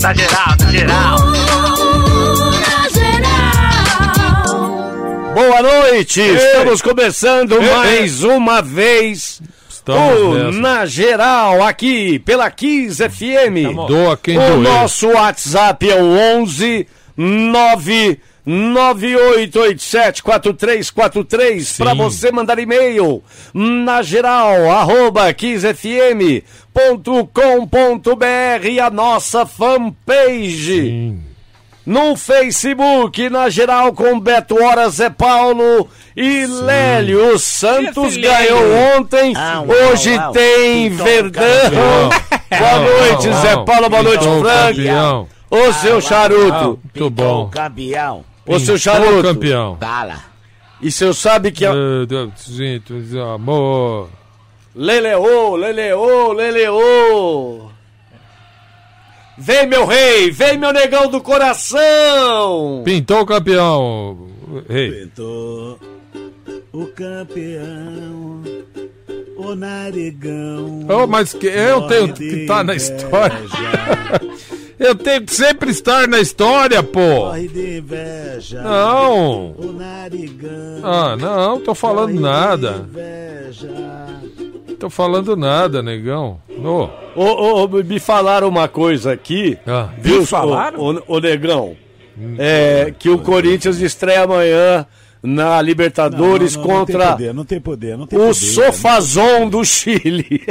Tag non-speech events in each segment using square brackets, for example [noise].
Na geral, na geral. Boa noite, estamos começando mais uma vez Estamos o nessa. Na Geral, aqui pela Kiss FM. Doa quem o doer. nosso WhatsApp é o 11 998874343 para você mandar e-mail na geral arroba kissfm.com.br e a nossa fanpage no Facebook, na geral, com Beto Horas, Zé Paulo e Lélio. O Santos ganhou ontem, Au, hoje au, au. tem Então, Verdão. [laughs] Boa noite, Não, Zé não. Paulo, boa noite, o Frank. campeão. Ô, seu charuto, Muito bom. o campeão. Ô, seu Pintou o charuto. campeão. Fala. E você sabe que... Meu Deus, gente, amor. Leleô, Leleô, Leleô. Vem, meu rei, vem, meu negão do coração. Pintou o campeão. Rei. Pintou o campeão, o narigão. Oh, mas que, eu tenho que estar na inveja, história. [laughs] Eu tenho que sempre estar na história, pô. Morre de inveja. Não. O narigão. Ah, não, tô falando nada. Inveja. Tô falando nada, negão. Ô, Ô, ô, ô, me falaram uma coisa aqui, Ah. viu, Me falaram? Ô, Negão, é, que o Corinthians estreia amanhã na Libertadores Não, não, não, contra Não tem poder, não tem poder. Não tem o poder, Sofazon do Chile.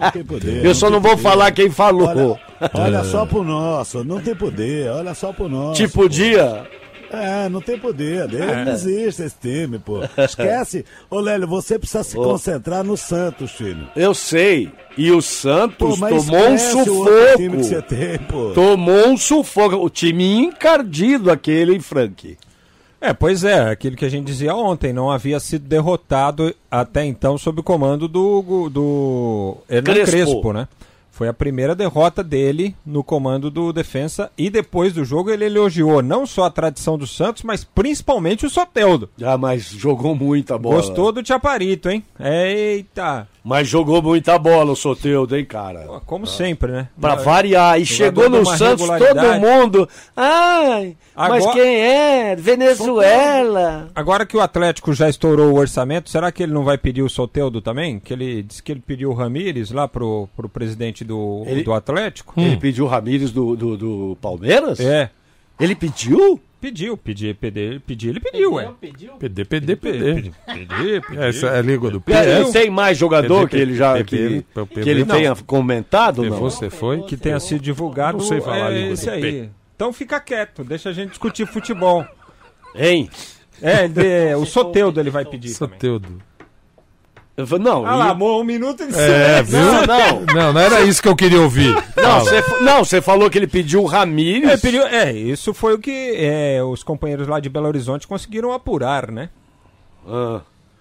Não tem poder. Eu só não vou falar quem falou. Olha, olha só pro nosso, não tem poder, olha só pro nosso. Tipo, dia. É, não tem poder, não existe esse time, pô. Esquece. Ô, Lélio, você precisa se concentrar no Santos, filho. Eu sei. E o Pô, Santos mas tomou um esquece o outro time que você sufoco. tem, pô. Tomou um sufoco. O time encardido aquele, hein, Frank? É, pois é, aquilo que a gente dizia ontem, não havia sido derrotado até então sob o comando do, do Hernan Crespo. Crespo. né? Foi a primeira derrota dele no comando do defensa e depois do jogo ele elogiou não só a tradição do Santos, mas principalmente o Soteldo. Ah, mas jogou muita bola. Gostou do Chaparito, hein? Eita! Mas jogou muita bola o Soteudo, hein, cara? Pô, Como sempre, né? Pra variar. E chegou no Santos todo mundo. Ai, mas Agora- quem é? Venezuela. Agora que o Atlético já estourou o orçamento, será que ele não vai pedir o Soteudo também? Que ele disse que ele pediu o Ramires lá pro, pro presidente do, Ele- do Atlético? Ele pediu o Ramires do, do, do Palmeiras? É. Ele pediu? Pediu, pedir, pedir, pedir, ele pediu, ué. PD, PD, PD. Pedir, pedir. Essa [laughs] é a língua do É, PS. tem mais jogador que ele já que, Pediu, que pediu, ele tenha comentado? Não. Você foi? Que tenha sido divulgado. Não sei falar a é língua esse do aí. Então fica quieto, deixa a gente discutir futebol. Hein? É, ele- o Soteudo ele vai pedir também. Soteudo. Não, Ah lá, e- um minuto de É, viu? Não, não. Não, não era isso que eu queria ouvir. Não, você, não, você falou que ele pediu o Ramires. É, pediu- é, isso foi o que é, os companheiros lá de Belo Horizonte conseguiram apurar, né? Ah.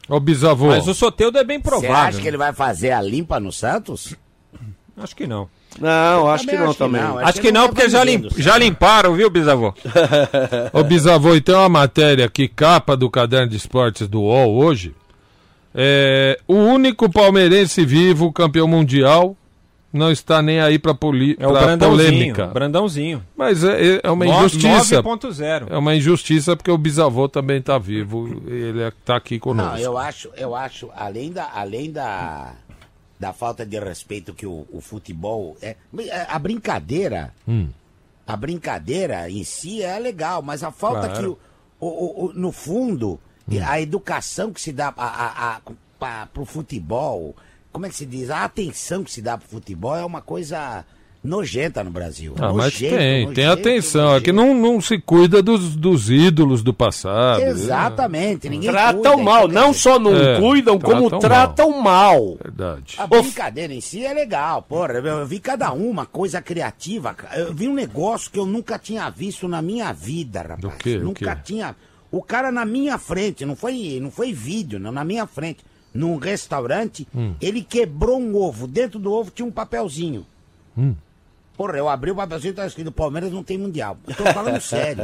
Ô, bisavô. Mas o Soteudo é bem Você provável. acha que ele vai fazer a limpa no Santos? Acho que não. Não, acho que não acho que também. não, Acho que não, porque já, lim- já limparam, viu, bisavô? [laughs] Ô, bisavô, e tem uma matéria aqui, capa do caderno de esportes do UOL hoje. É, o único palmeirense vivo, campeão mundial, não está nem aí pra, poli É o pra Brandãozinho. polêmica. Brandãozinho. Mas é, é uma No- injustiça. 9.0. É uma injustiça porque o bisavô também tá vivo. Ele é- tá aqui conosco. Não, eu acho, eu acho, além da, além da, da falta de respeito que o, o futebol é, a brincadeira, Hum. a brincadeira em si é legal, mas a falta Claro. que o, o- o- no fundo a educação que se dá a, a, a, pra, pro futebol, como é que se diz? A atenção que se dá pro futebol é uma coisa nojenta no Brasil. Ah, mas Nojento, tem, tem nojento, atenção. É que nojento. não, não se cuida dos, dos ídolos do passado. Exatamente, ninguém Tratam cuida, mal, não só não É, cuidam, como tratam tratam mal. Verdade. A brincadeira em si é legal, porra. Eu, vi cada uma coisa criativa. Eu vi um negócio que eu nunca tinha visto na minha vida, rapaz. Do quê? O Nunca quê? tinha. O cara na minha frente, não foi, não foi vídeo, não, na minha frente. Num restaurante, Hum. ele quebrou um ovo. Dentro do ovo tinha um papelzinho. Hum. Porra, eu abri o papelzinho e tava escrito Palmeiras não tem mundial. Eu tô falando [laughs] sério.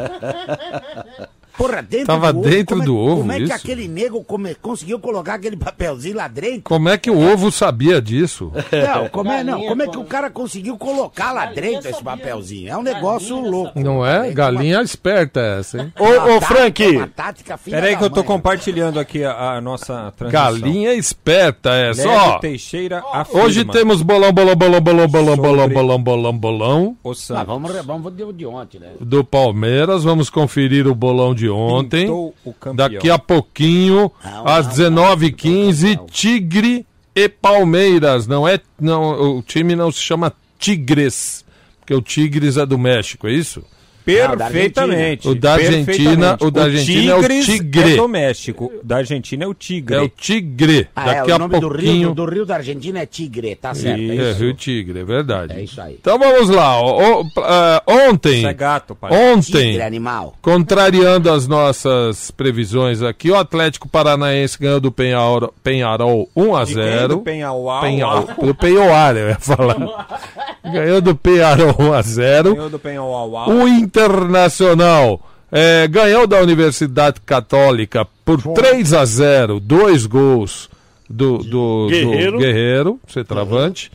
Porra, dentro Tava do ovo. dentro como é, do ovo, Como é que isso? aquele nego come- conseguiu colocar aquele papelzinho lá dentro? Como é que o ovo sabia disso? [laughs] Não, como é, não, como é que o cara conseguiu colocar lá dentro esse papelzinho? É um negócio louco. Não é? Galinha esperta essa, hein? Ô, Uma ô tática- Frank, uma tática filha Pera aí da que eu tô mãe. compartilhando aqui a, a nossa transmissão. Galinha esperta essa, Lélio ó. Teixeira afirma. Hoje temos bolão, bolão, bolão, bolão, bolão, bolão, bolão, bolão, bolão O Ah, Santos vamos, vamos de ontem, né? do Palmeiras. Vamos conferir o bolão de ontem. pintou o campeão. Daqui a pouquinho, Não, às não, 19h15, Tigre e Palmeiras. Não é, não, o time não se chama Tigres, porque o Tigres é do México, é isso? Perfeitamente. O da Argentina- o da Argentina é o Tigre. É do México. O Da Argentina é o Tigre. É o Tigre. Ah, Daqui é, o a nome do rio, pouquinho. do, rio da Argentina é Tigre, tá certo. É, É isso. Rio Tigre, é verdade. É isso aí. Então vamos lá. ó, ó, ah, ontem, Isso é gato, pai. ontem, Tigre, animal. contrariando as nossas previsões aqui, o Atlético Paranaense ganhou do Penharol, Penharol 1 a De quem? 0. Do Penhaual. Penhal, do Penhoar, eu ia falar. [laughs] Ganhou do Penharol 1 a 0. Ganhou do Penhaual. O Internacional eh, ganhou da Universidade Católica por 3 a 0, dois gols do, do, do Guerreiro. Guerreiro, centroavante.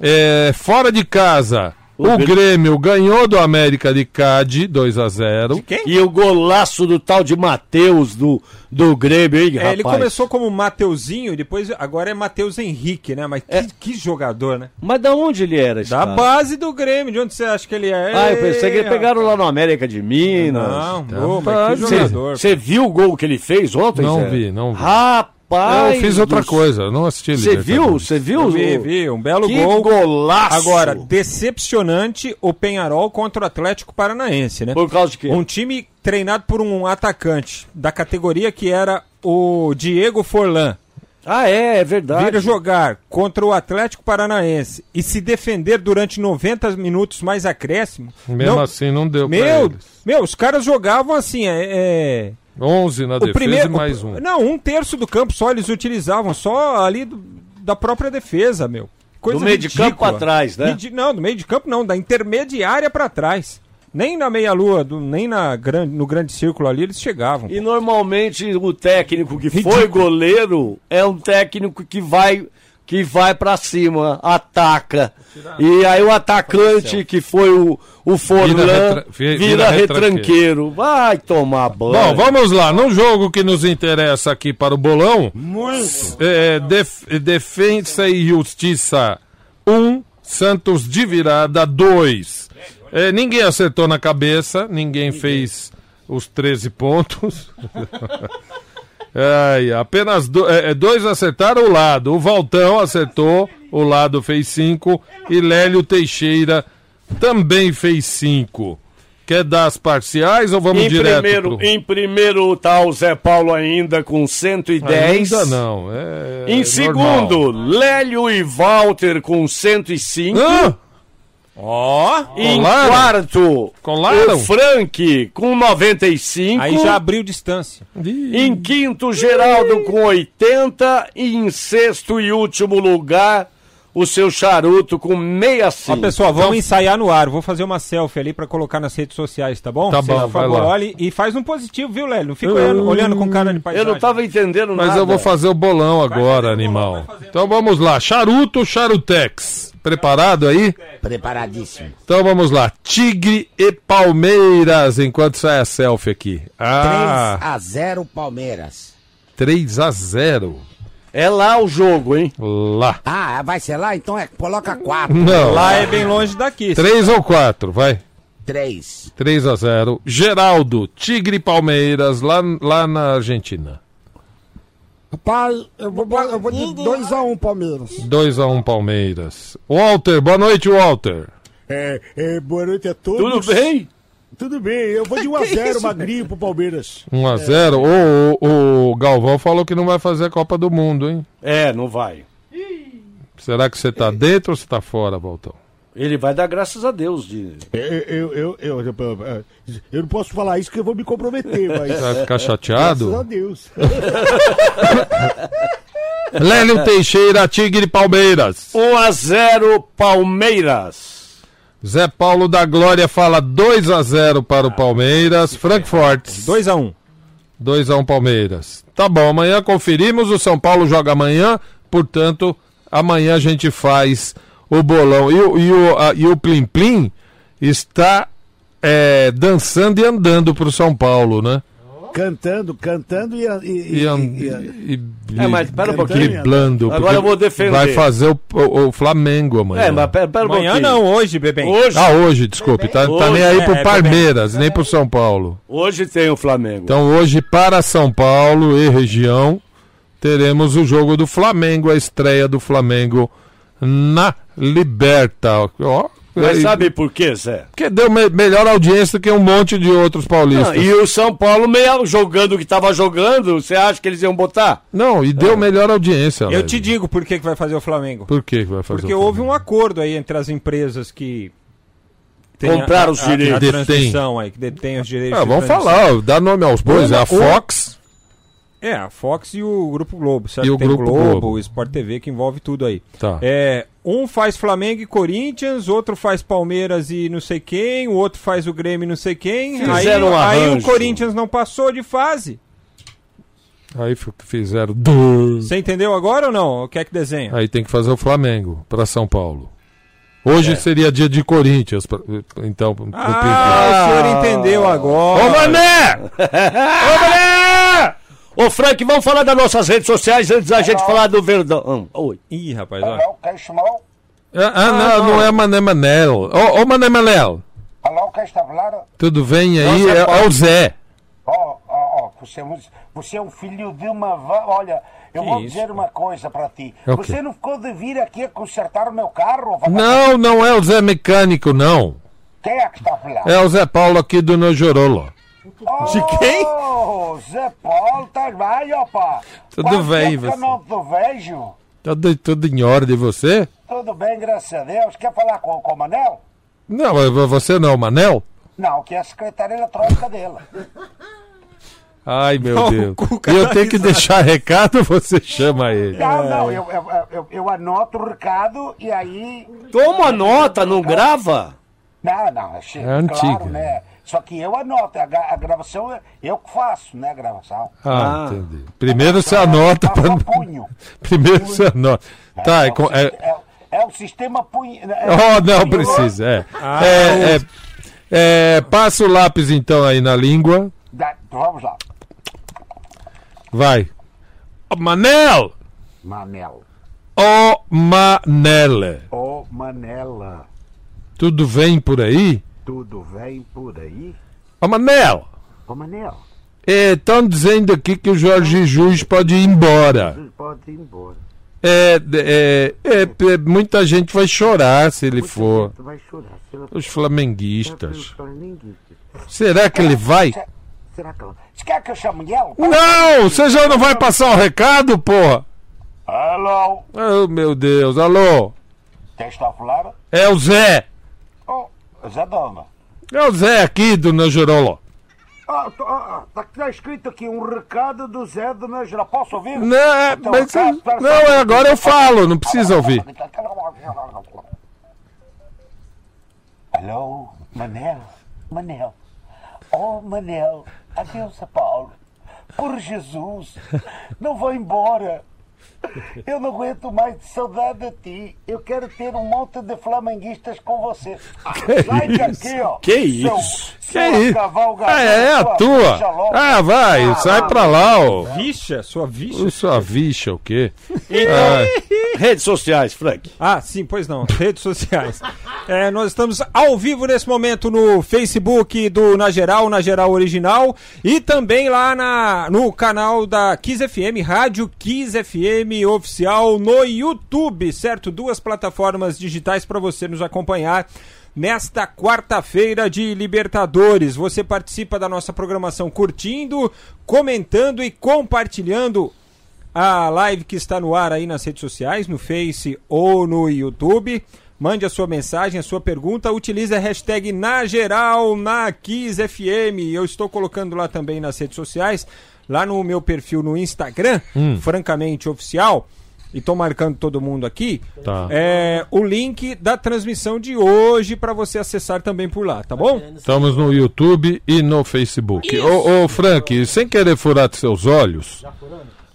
Eh, fora de casa, o, Grêmio- Grêmio ganhou do América de Cádiz 2 a 0. E o golaço do tal de Matheus do, do Grêmio, hein, É, rapaz? ele começou como Mateuzinho e depois agora é Matheus Henrique, né? Mas que, que jogador, né? Mas da onde ele era, esse Da cara? base do Grêmio, de onde você acha que ele é? Ah, eu pensei que eles pegaram lá no América de Minas. Não, ô, mas que jogador. Você viu o gol que ele fez ontem, Não Zé? vi, não vi. Rapaz! Eu fiz outra do- coisa, não assisti Você viu? Você viu? Eu vi, vi, um belo Que gol. golaço! Agora, decepcionante o Penharol contra o Atlético Paranaense, né? Por causa de quê? Um time treinado por um atacante da categoria que era o Diego Forlan. Ah, é, é verdade. Vir jogar contra o Atlético Paranaense e se defender durante 90 minutos mais acréscimo. Mesmo não- assim não deu pra meu, eles. meu, os caras jogavam assim, é, é, 11 na o defesa primeiro, e mais o- um. Não, um terço do campo só eles utilizavam, só ali do- da própria defesa, meu. Coisa Do meio de ridícula. campo pra trás, né? Ridi- Não, do meio de campo não, da intermediária pra trás. Nem na meia-lua, do- nem na grande, no grande círculo ali eles chegavam. E normalmente o técnico que Ridículo. foi goleiro é um técnico que vai que vai para cima, ataca. E aí o atacante que foi o, o Forlan Vira vira, retra- vi- vira retranqueiro. Vai tomar banho. Bom, vamos lá. No jogo que nos interessa aqui para o bolão, Muito. é, Def- Defensa e Justiça 1, Santos de virada 2. É, ninguém acertou na cabeça, ninguém fez os 13 pontos. [laughs] Ai, apenas do- é, é, dois acertaram o lado. O Valtão acertou, o lado fez 5 e Lélio Teixeira também fez 5. Quer dar as parciais ou vamos Em direto primeiro, pro... em primeiro tá o Zé Paulo ainda com 110. Ainda não. É, Em é segundo, normal. Lélio e Walter com 105. Hã? Ó, Em Colaram? quarto, Colaram? o Frank com 95. aí já abriu distância. Ih, Em quinto, Geraldo com 80. E em sexto e último lugar, o seu charuto com 65. Ó, pessoal, vamos ensaiar no ar. Vou fazer uma selfie ali pra colocar nas redes sociais, tá bom? Tá bom, por favor, olhe e faz um positivo, viu, Lélio? Não fica olhando, olhando com cara de Eu paisagem. não tava entendendo Mas nada. eu vou fazer o bolão agora, animal. Então vamos lá. Charuto, Charutex. Preparado aí? Preparadíssimo. Então vamos lá. Tigre e Palmeiras, enquanto sai a selfie aqui. 3 Ah, a 0 Palmeiras. 3 a 0 É lá o jogo, hein? Lá. Ah, vai ser lá? Então é, coloca 4. Não. Lá é bem longe daqui. 3 ou 4, vai. 3. 3 a 0 Geraldo, Tigre Palmeiras, lá, lá na Argentina. Pai, eu vou, eu vou de 2x1 Palmeiras. 2 a 1 Palmeiras. Walter, boa noite, Walter. É, é, boa noite a todos. Tudo bem? Tudo bem, eu vou de 1x0 [laughs] magrinho pro Palmeiras. 1 a 0 o, o, o Galvão falou que não vai fazer a Copa do Mundo, hein? É, não vai. Será que você tá dentro ou você tá fora, Valtão? Ele vai dar graças a Deus de. Eu, eu, eu, eu, eu, eu não posso falar isso que eu vou me comprometer, mas. Vai ficar Graças a chateado? Deus. [laughs] Lélio Teixeira, Tigre e Palmeiras. 1 a 0 Palmeiras. Zé Paulo da Glória fala 2 a 0 para o Palmeiras. Frankfurt 2x1. 2 a 1 Palmeiras. Tá bom, amanhã conferimos. O São Paulo joga amanhã, portanto, amanhã a gente faz o bolão. E, o- e o, a- e o Plim Plim está é, dançando e andando pro São Paulo, né? Cantando, cantando e. e, E, e- e- e- É, mas pera um pouquinho. driblando. Agora eu vou defender. Vai fazer o, o- o Flamengo amanhã. É, mas pera, pera um Amanhã pouquinho. não, hoje, bebê. Hoje, Ah, hoje, desculpe. Tá, tá Hoje, nem aí é, pro é, Palmeiras, nem pro São Paulo. hoje tem o Flamengo. Então hoje para São Paulo e região teremos o jogo do Flamengo, a estreia do Flamengo na Liberta. Ó, Mas sabe por quê, Zé? que deu me- melhor audiência do que um monte de outros paulistas. Ah, e o São Paulo meio jogando o que tava jogando, você acha que eles iam botar? Não, e deu melhor audiência. Eu te digo por que, que vai fazer o Flamengo. Por que que vai fazer Porque o houve um acordo aí entre as empresas que. a- os a- a- direitos. A Detém. transmissão aí, que detém os direitos. Ah, de vamos falar, dá nome aos bois, é a Fox. É, a Fox e o Grupo Globo, certo? E o Tem Grupo Globo, Globo. o Sport TV que envolve tudo aí. Tá. É, um faz Flamengo e Corinthians, outro faz Palmeiras e não sei quem, o outro faz o Grêmio e não sei quem. Aí, Fizeram um aí o. Corinthians não passou de fase. Aí fizeram. dois. Você entendeu agora ou não? O que é que desenha? Aí tem que fazer o Flamengo para São Paulo. Hoje seria dia de Corinthians, então. Ah, o senhor entendeu agora. Ô Mané! [laughs] Ô Mané! Ô Frank, vamos falar das nossas redes sociais antes da gente falar do Verdão. Oi. Ih, rapaz, ó. Alô, quem chamou? Ah, ah, não, não é Mané Manel. Ô, ô Mané Manel, Alô, quem está a falar? tudo bem aí? Nossa, É, é o Zé. Oh, oh, oh, você, é um- você é um filho de uma... Olha, eu Que vou isso? dizer uma coisa para ti. É o quê? Você não ficou de vir aqui a consertar o meu carro? vagabundo? Não, não é o Zé Mecânico, não. Quem é que está falar? É o Zé Paulo aqui do Nojorolo. De quem? Oh, Zé Paulo, bem, opa? Tudo Quanto bem, que você? eu não te vejo. Tudo, tudo em ordem, você? Tudo bem, graças a Deus. Quer falar com, com o Manel? Não, é- você não é o Manel? Não, que é a secretária eletrônica dele. Ai, meu Não, Deus. E eu tá tenho que deixar recado, você chama ele. Não, não, eu, eu, eu, eu anoto o recado e aí Toma nota, não grava? Não, não, é, É antiga. claro, né? Só que eu anoto, a, gra- a gravação é eu que faço, né, a gravação. Ah, entendi. Primeiro você anota Faço pra... [laughs] punho. Primeiro você anota. Tá, é, o com- é- é- é o sistema punho. é- Oh, não punho- precisa, é. Ah, É, é, é, Passa o lápis então aí na língua. Da- Vamos lá. Vai. Ô, Manel! Manel. Ô, Manel. Ô, Manela, Tudo vem por aí? Tudo vem por aí? Ô, Manel! Ô, Manel, Estão dizendo aqui que o Jorge Jesus pode ir embora. pode ir embora. É, é, é, é, muita gente vai chorar se ele for. Tu vai chorar. Se ela Os flamenguistas. for. Será que ele vai? Será que ela... Você quer que eu chame ele? Não! Você já não vai passar o recado, porra? Alô? Oh, meu Deus. Alô? Quem está falar? É o Zé. Zé Dona. É o Zé aqui do Najorolo. Ah, tô- ah, ah, tá escrito aqui um recado do Zé do Najera. Posso ouvir? Não, é, Então, mas, espera, espera não, um é agora eu falo, não precisa ouvir. Alô, Manel? Manel? Oh, Manel, adeus a Paulo. Por Jesus, não vou embora. Eu não aguento mais de saudade de ti. Eu quero ter um monte de flamenguistas com você. Sai daqui, ó. Que Seu- isso? Que seu isso? cavalgador, Ah, é a tua. Ah, vai, Ah, sai vai. pra lá, ó. Vixa, sua vixa. Sua vixa, o quê? [laughs] Redes sociais, Frank. Ah, sim, pois não. [laughs] Redes sociais. É, nós estamos ao vivo nesse momento no Facebook do Na Geral, Na Geral Original, e também lá na, no canal da Kiss FM, Rádio Kiss FM Oficial no YouTube, certo? Duas plataformas digitais para você nos acompanhar. Nesta quarta-feira de Libertadores, você participa da nossa programação curtindo, comentando e compartilhando a live que está no ar aí nas redes sociais, no Face ou no YouTube. Mande a sua mensagem, a sua pergunta, utilize a hashtag na geral na Kiss FM. Eu estou colocando lá também nas redes sociais, lá no meu perfil no Instagram, francamente oficial. e tô marcando todo mundo aqui, Tá. é, o link da transmissão de hoje para você acessar também por lá, tá bom? Estamos no YouTube e no Facebook. Ô, ô, Frank, sem querer furar seus olhos.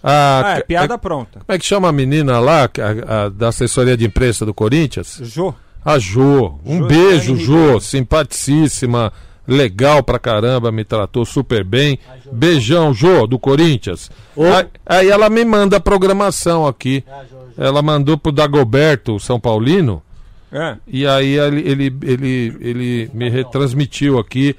a- Ah, é piada pronta. Como é que chama a menina lá, a- a- da assessoria de imprensa do Corinthians? Jô. A Jô. Um Jô beijo, Jô. Simpaticíssima. Legal pra caramba, me tratou super bem. Beijão, Jô, do Corinthians. Aí, aí ela me manda a programação aqui. Ela mandou pro Dagoberto, São Paulino. É. E aí ele, ele, ele, ele me retransmitiu aqui.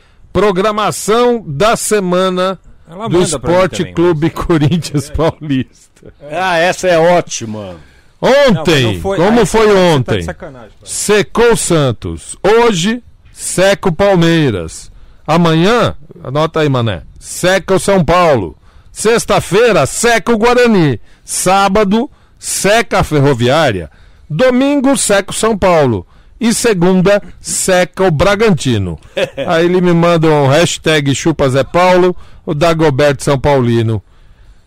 Programação da semana Ela do Esporte também. Clube Corinthians Paulista. Ah, essa é ótima. Não, mas Ontem, não foi- como aí foi tá ontem? pai. Secou o Santos. Hoje, seca o Palmeiras. Amanhã, anota aí, mané. Seca o São Paulo. Sexta-feira, seca o Guarani. Sábado, seca a Ferroviária. Domingo, seca o São Paulo. E segunda, seca o Bragantino. [laughs] Aí ele me manda um hashtag chupa Zé Paulo, o Dagoberto São Paulino.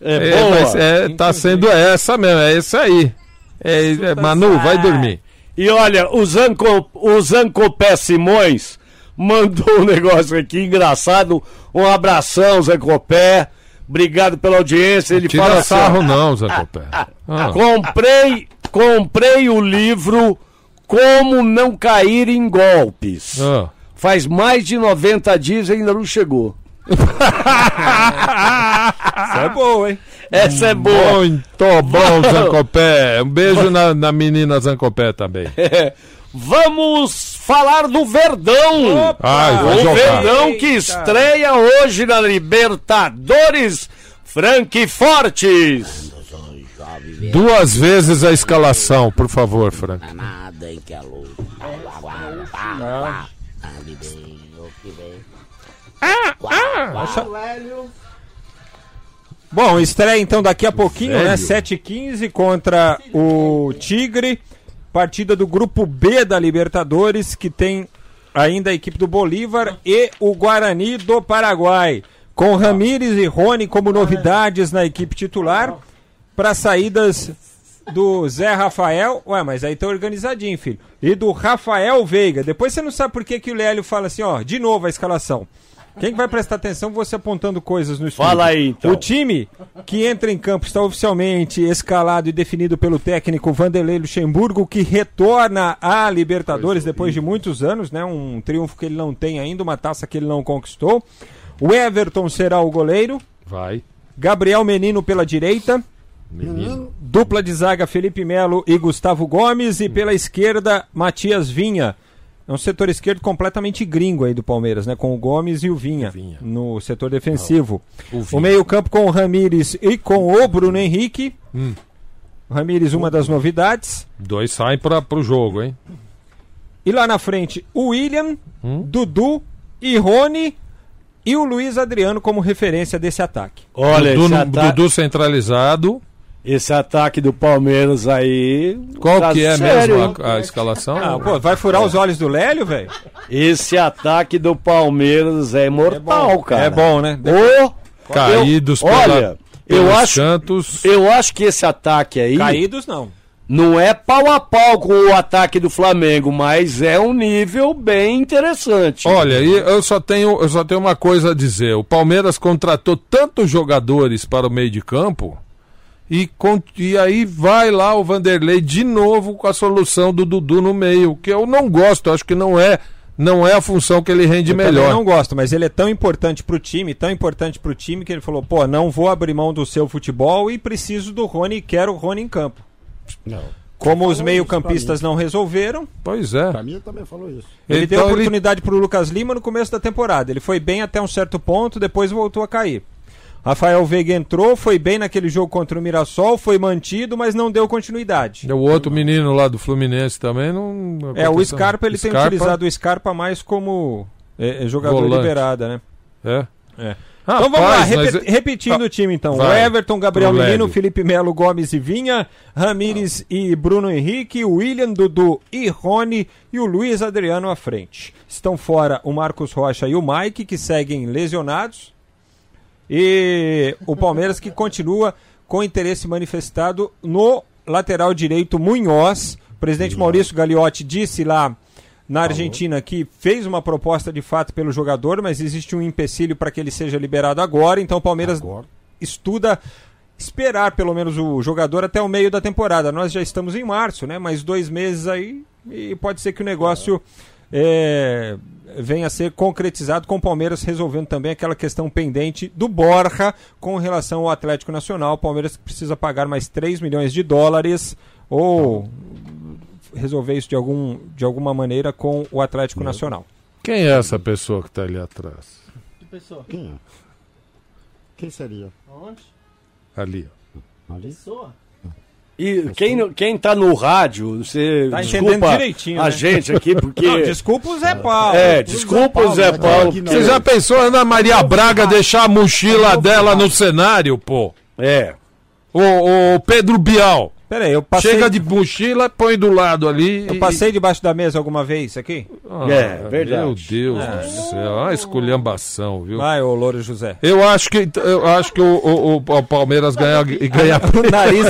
É, É, boa. mas é, tá sendo essa mesmo, é isso aí. É, é, Manu, vai dormir. E olha, o, Zanco, o Zancopé Simões mandou um [laughs] negócio aqui engraçado. Um abração, Zancopé. Obrigado pela audiência. Ele fala Tira assim, ó, sarro não, Zé Copé. [laughs] Ah, comprei, comprei o livro Como Não Cair em Golpes. ah. Faz mais de 90 dias e ainda não chegou. Isso é boa, hein? Essa é boa. Muito bom, Zancopé. Um beijo na, na menina Zancopé também. Vamos falar do Verdão. Ai, vai o jogar. Verdão que estreia hoje na Libertadores. Frank Fortes. Duas vezes a escalação, por favor, Frank. Nada em que a luz. Que vem. Bom, estreia então daqui a pouquinho, né? Velho. 7h15 contra o Tigre. Partida do grupo B da Libertadores, que tem ainda a equipe do Bolívar e o Guarani do Paraguai. Com Ramires e Rony como novidades na equipe titular. Para saídas do Zé Rafael. Ué, mas aí tá organizadinho, filho. E do Rafael Veiga. Depois você não sabe por que, que o Lélio fala assim, ó, de novo a escalação. Quem que vai prestar atenção você apontando coisas no estúdio? Fala aí, então. O time que entra em campo está oficialmente escalado e definido pelo técnico Vanderlei Luxemburgo, que retorna à Libertadores depois de muitos anos, né? Um triunfo que ele não tem ainda, uma taça que ele não conquistou. O Everton será o goleiro, Vai. Gabriel Menino pela direita, Menino. dupla de zaga Felipe Melo e Gustavo Gomes e pela esquerda Matias Vinha. É um setor esquerdo completamente gringo aí do Palmeiras, né? Com o Gomes e o Vinha, Vinha. no setor defensivo. O O Vinha. meio-campo com o Ramires e com o Bruno Henrique. O Ramires, uma das novidades. Dois saem para pro jogo, hein? E lá na frente, o William, Hum. Dudu e Rony. E o Luiz Adriano como referência desse ataque. Olha, Dudu, esse, ata- Dudu centralizado. Esse ataque do Palmeiras aí. Qual tá que é sério, mesmo a, a escalação? Ah, pô, vai furar os olhos do Lélio, velho? Esse ataque do Palmeiras é mortal, cara. É bom, né? Ô, Caídos eu, pela- olha, eu acho, cantos. eu acho que esse ataque aí Caídos não. não é pau a pau com o ataque do Flamengo, mas é um nível bem interessante. Olha, e eu só tenho eu só tenho uma coisa a dizer. O Palmeiras contratou tantos jogadores para o meio de campo e, e aí vai lá o Vanderlei de novo com a solução do Dudu no meio, que eu não gosto, eu acho que não é não é a função que ele rende Eu melhor. não gosto, mas ele é tão importante pro time, tão importante pro time que ele falou, pô, não vou abrir mão do seu futebol e preciso do Rony e quero o Rony em campo. Como os meio-campistas não resolveram, Pois é. Pra mim também falou isso. ele deu Então, oportunidade pro Lucas Lima no começo da temporada. Ele foi bem até um certo ponto, depois voltou a cair. Rafael Veiga entrou, foi bem naquele jogo contra o Mirassol, foi mantido, mas não deu continuidade. O outro menino lá do Fluminense também não. É, o Scarpa ele tem Scarpa, utilizado o Scarpa mais como é, é, jogador Volante. liberada, né? É. É. Então vamos lá, mas é- repetindo o time então. Vai, o Everton, Gabriel pro Menino. Felipe Melo, Gomes e Vinha, Ramires e Bruno Henrique, William, Dudu e Rony e o Luiz Adriano à frente. Estão fora o Marcos Rocha e o Mike, que seguem lesionados. E o Palmeiras que continua com interesse manifestado no lateral direito Munhoz. O presidente Maurício Gagliotti disse lá na Argentina que fez uma proposta de fato pelo jogador, mas existe um empecilho para que ele seja liberado agora. Então o Palmeiras estuda esperar pelo menos o jogador até o meio da temporada. Nós já estamos em março, né? Mais dois meses aí e pode ser que o negócio é, venha a ser concretizado com o Palmeiras resolvendo também aquela questão pendente do Borja com relação ao Atlético Nacional. O Palmeiras precisa pagar mais 3 milhões de dólares ou resolver isso de, algum, de alguma maneira com o Atlético Nacional. Quem é essa pessoa que está ali atrás? Quem é? Quem seria? Ali. ó. Ali? E quem, quem tá no rádio, você Tá desculpa direitinho, a né? gente aqui, porque... Não, desculpa o Zé Paulo. É, desculpa o Zé Paulo. porque- Você já pensou Ana Maria Braga deixar a mochila dela no cenário, pô? É. O, o Pedro Bial. Peraí, eu passei, Chega de mochila, põe do lado ali. eu e- passei debaixo da mesa alguma vez aqui? Ah, É, verdade. Meu Deus do céu, uma esculhambação, viu? Vai, ô Louro José. Eu acho que, eu acho que o, o- o Palmeiras ganha, ganha. [laughs] O nariz.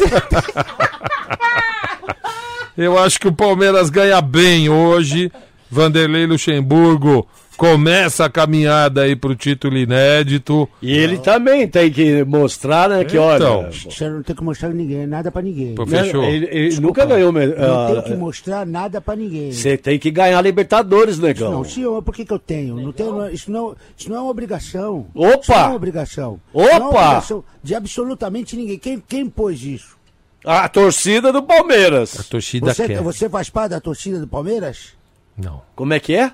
Eu acho que o Palmeiras ganha bem hoje. Vanderlei Luxemburgo começa a caminhada aí pro título inédito. E ele também tem que mostrar, né, que olha... Então. Você não tem que mostrar ninguém, nada pra ninguém. Pô, né, Fechou. Ele, ele nunca ganhou... Não tem que mostrar nada pra ninguém. Você tem que ganhar Libertadores, negão. Não, senhor, por que, que eu tenho? Não tenho não- isso, não, isso não é uma obrigação. Opa! Isso não é uma obrigação. Opa! Não é uma obrigação de absolutamente ninguém. Quem, quem impôs isso? A torcida do A Palmeiras. torcida Você, quer. você faz parte da torcida do Palmeiras? Não. Como é que é?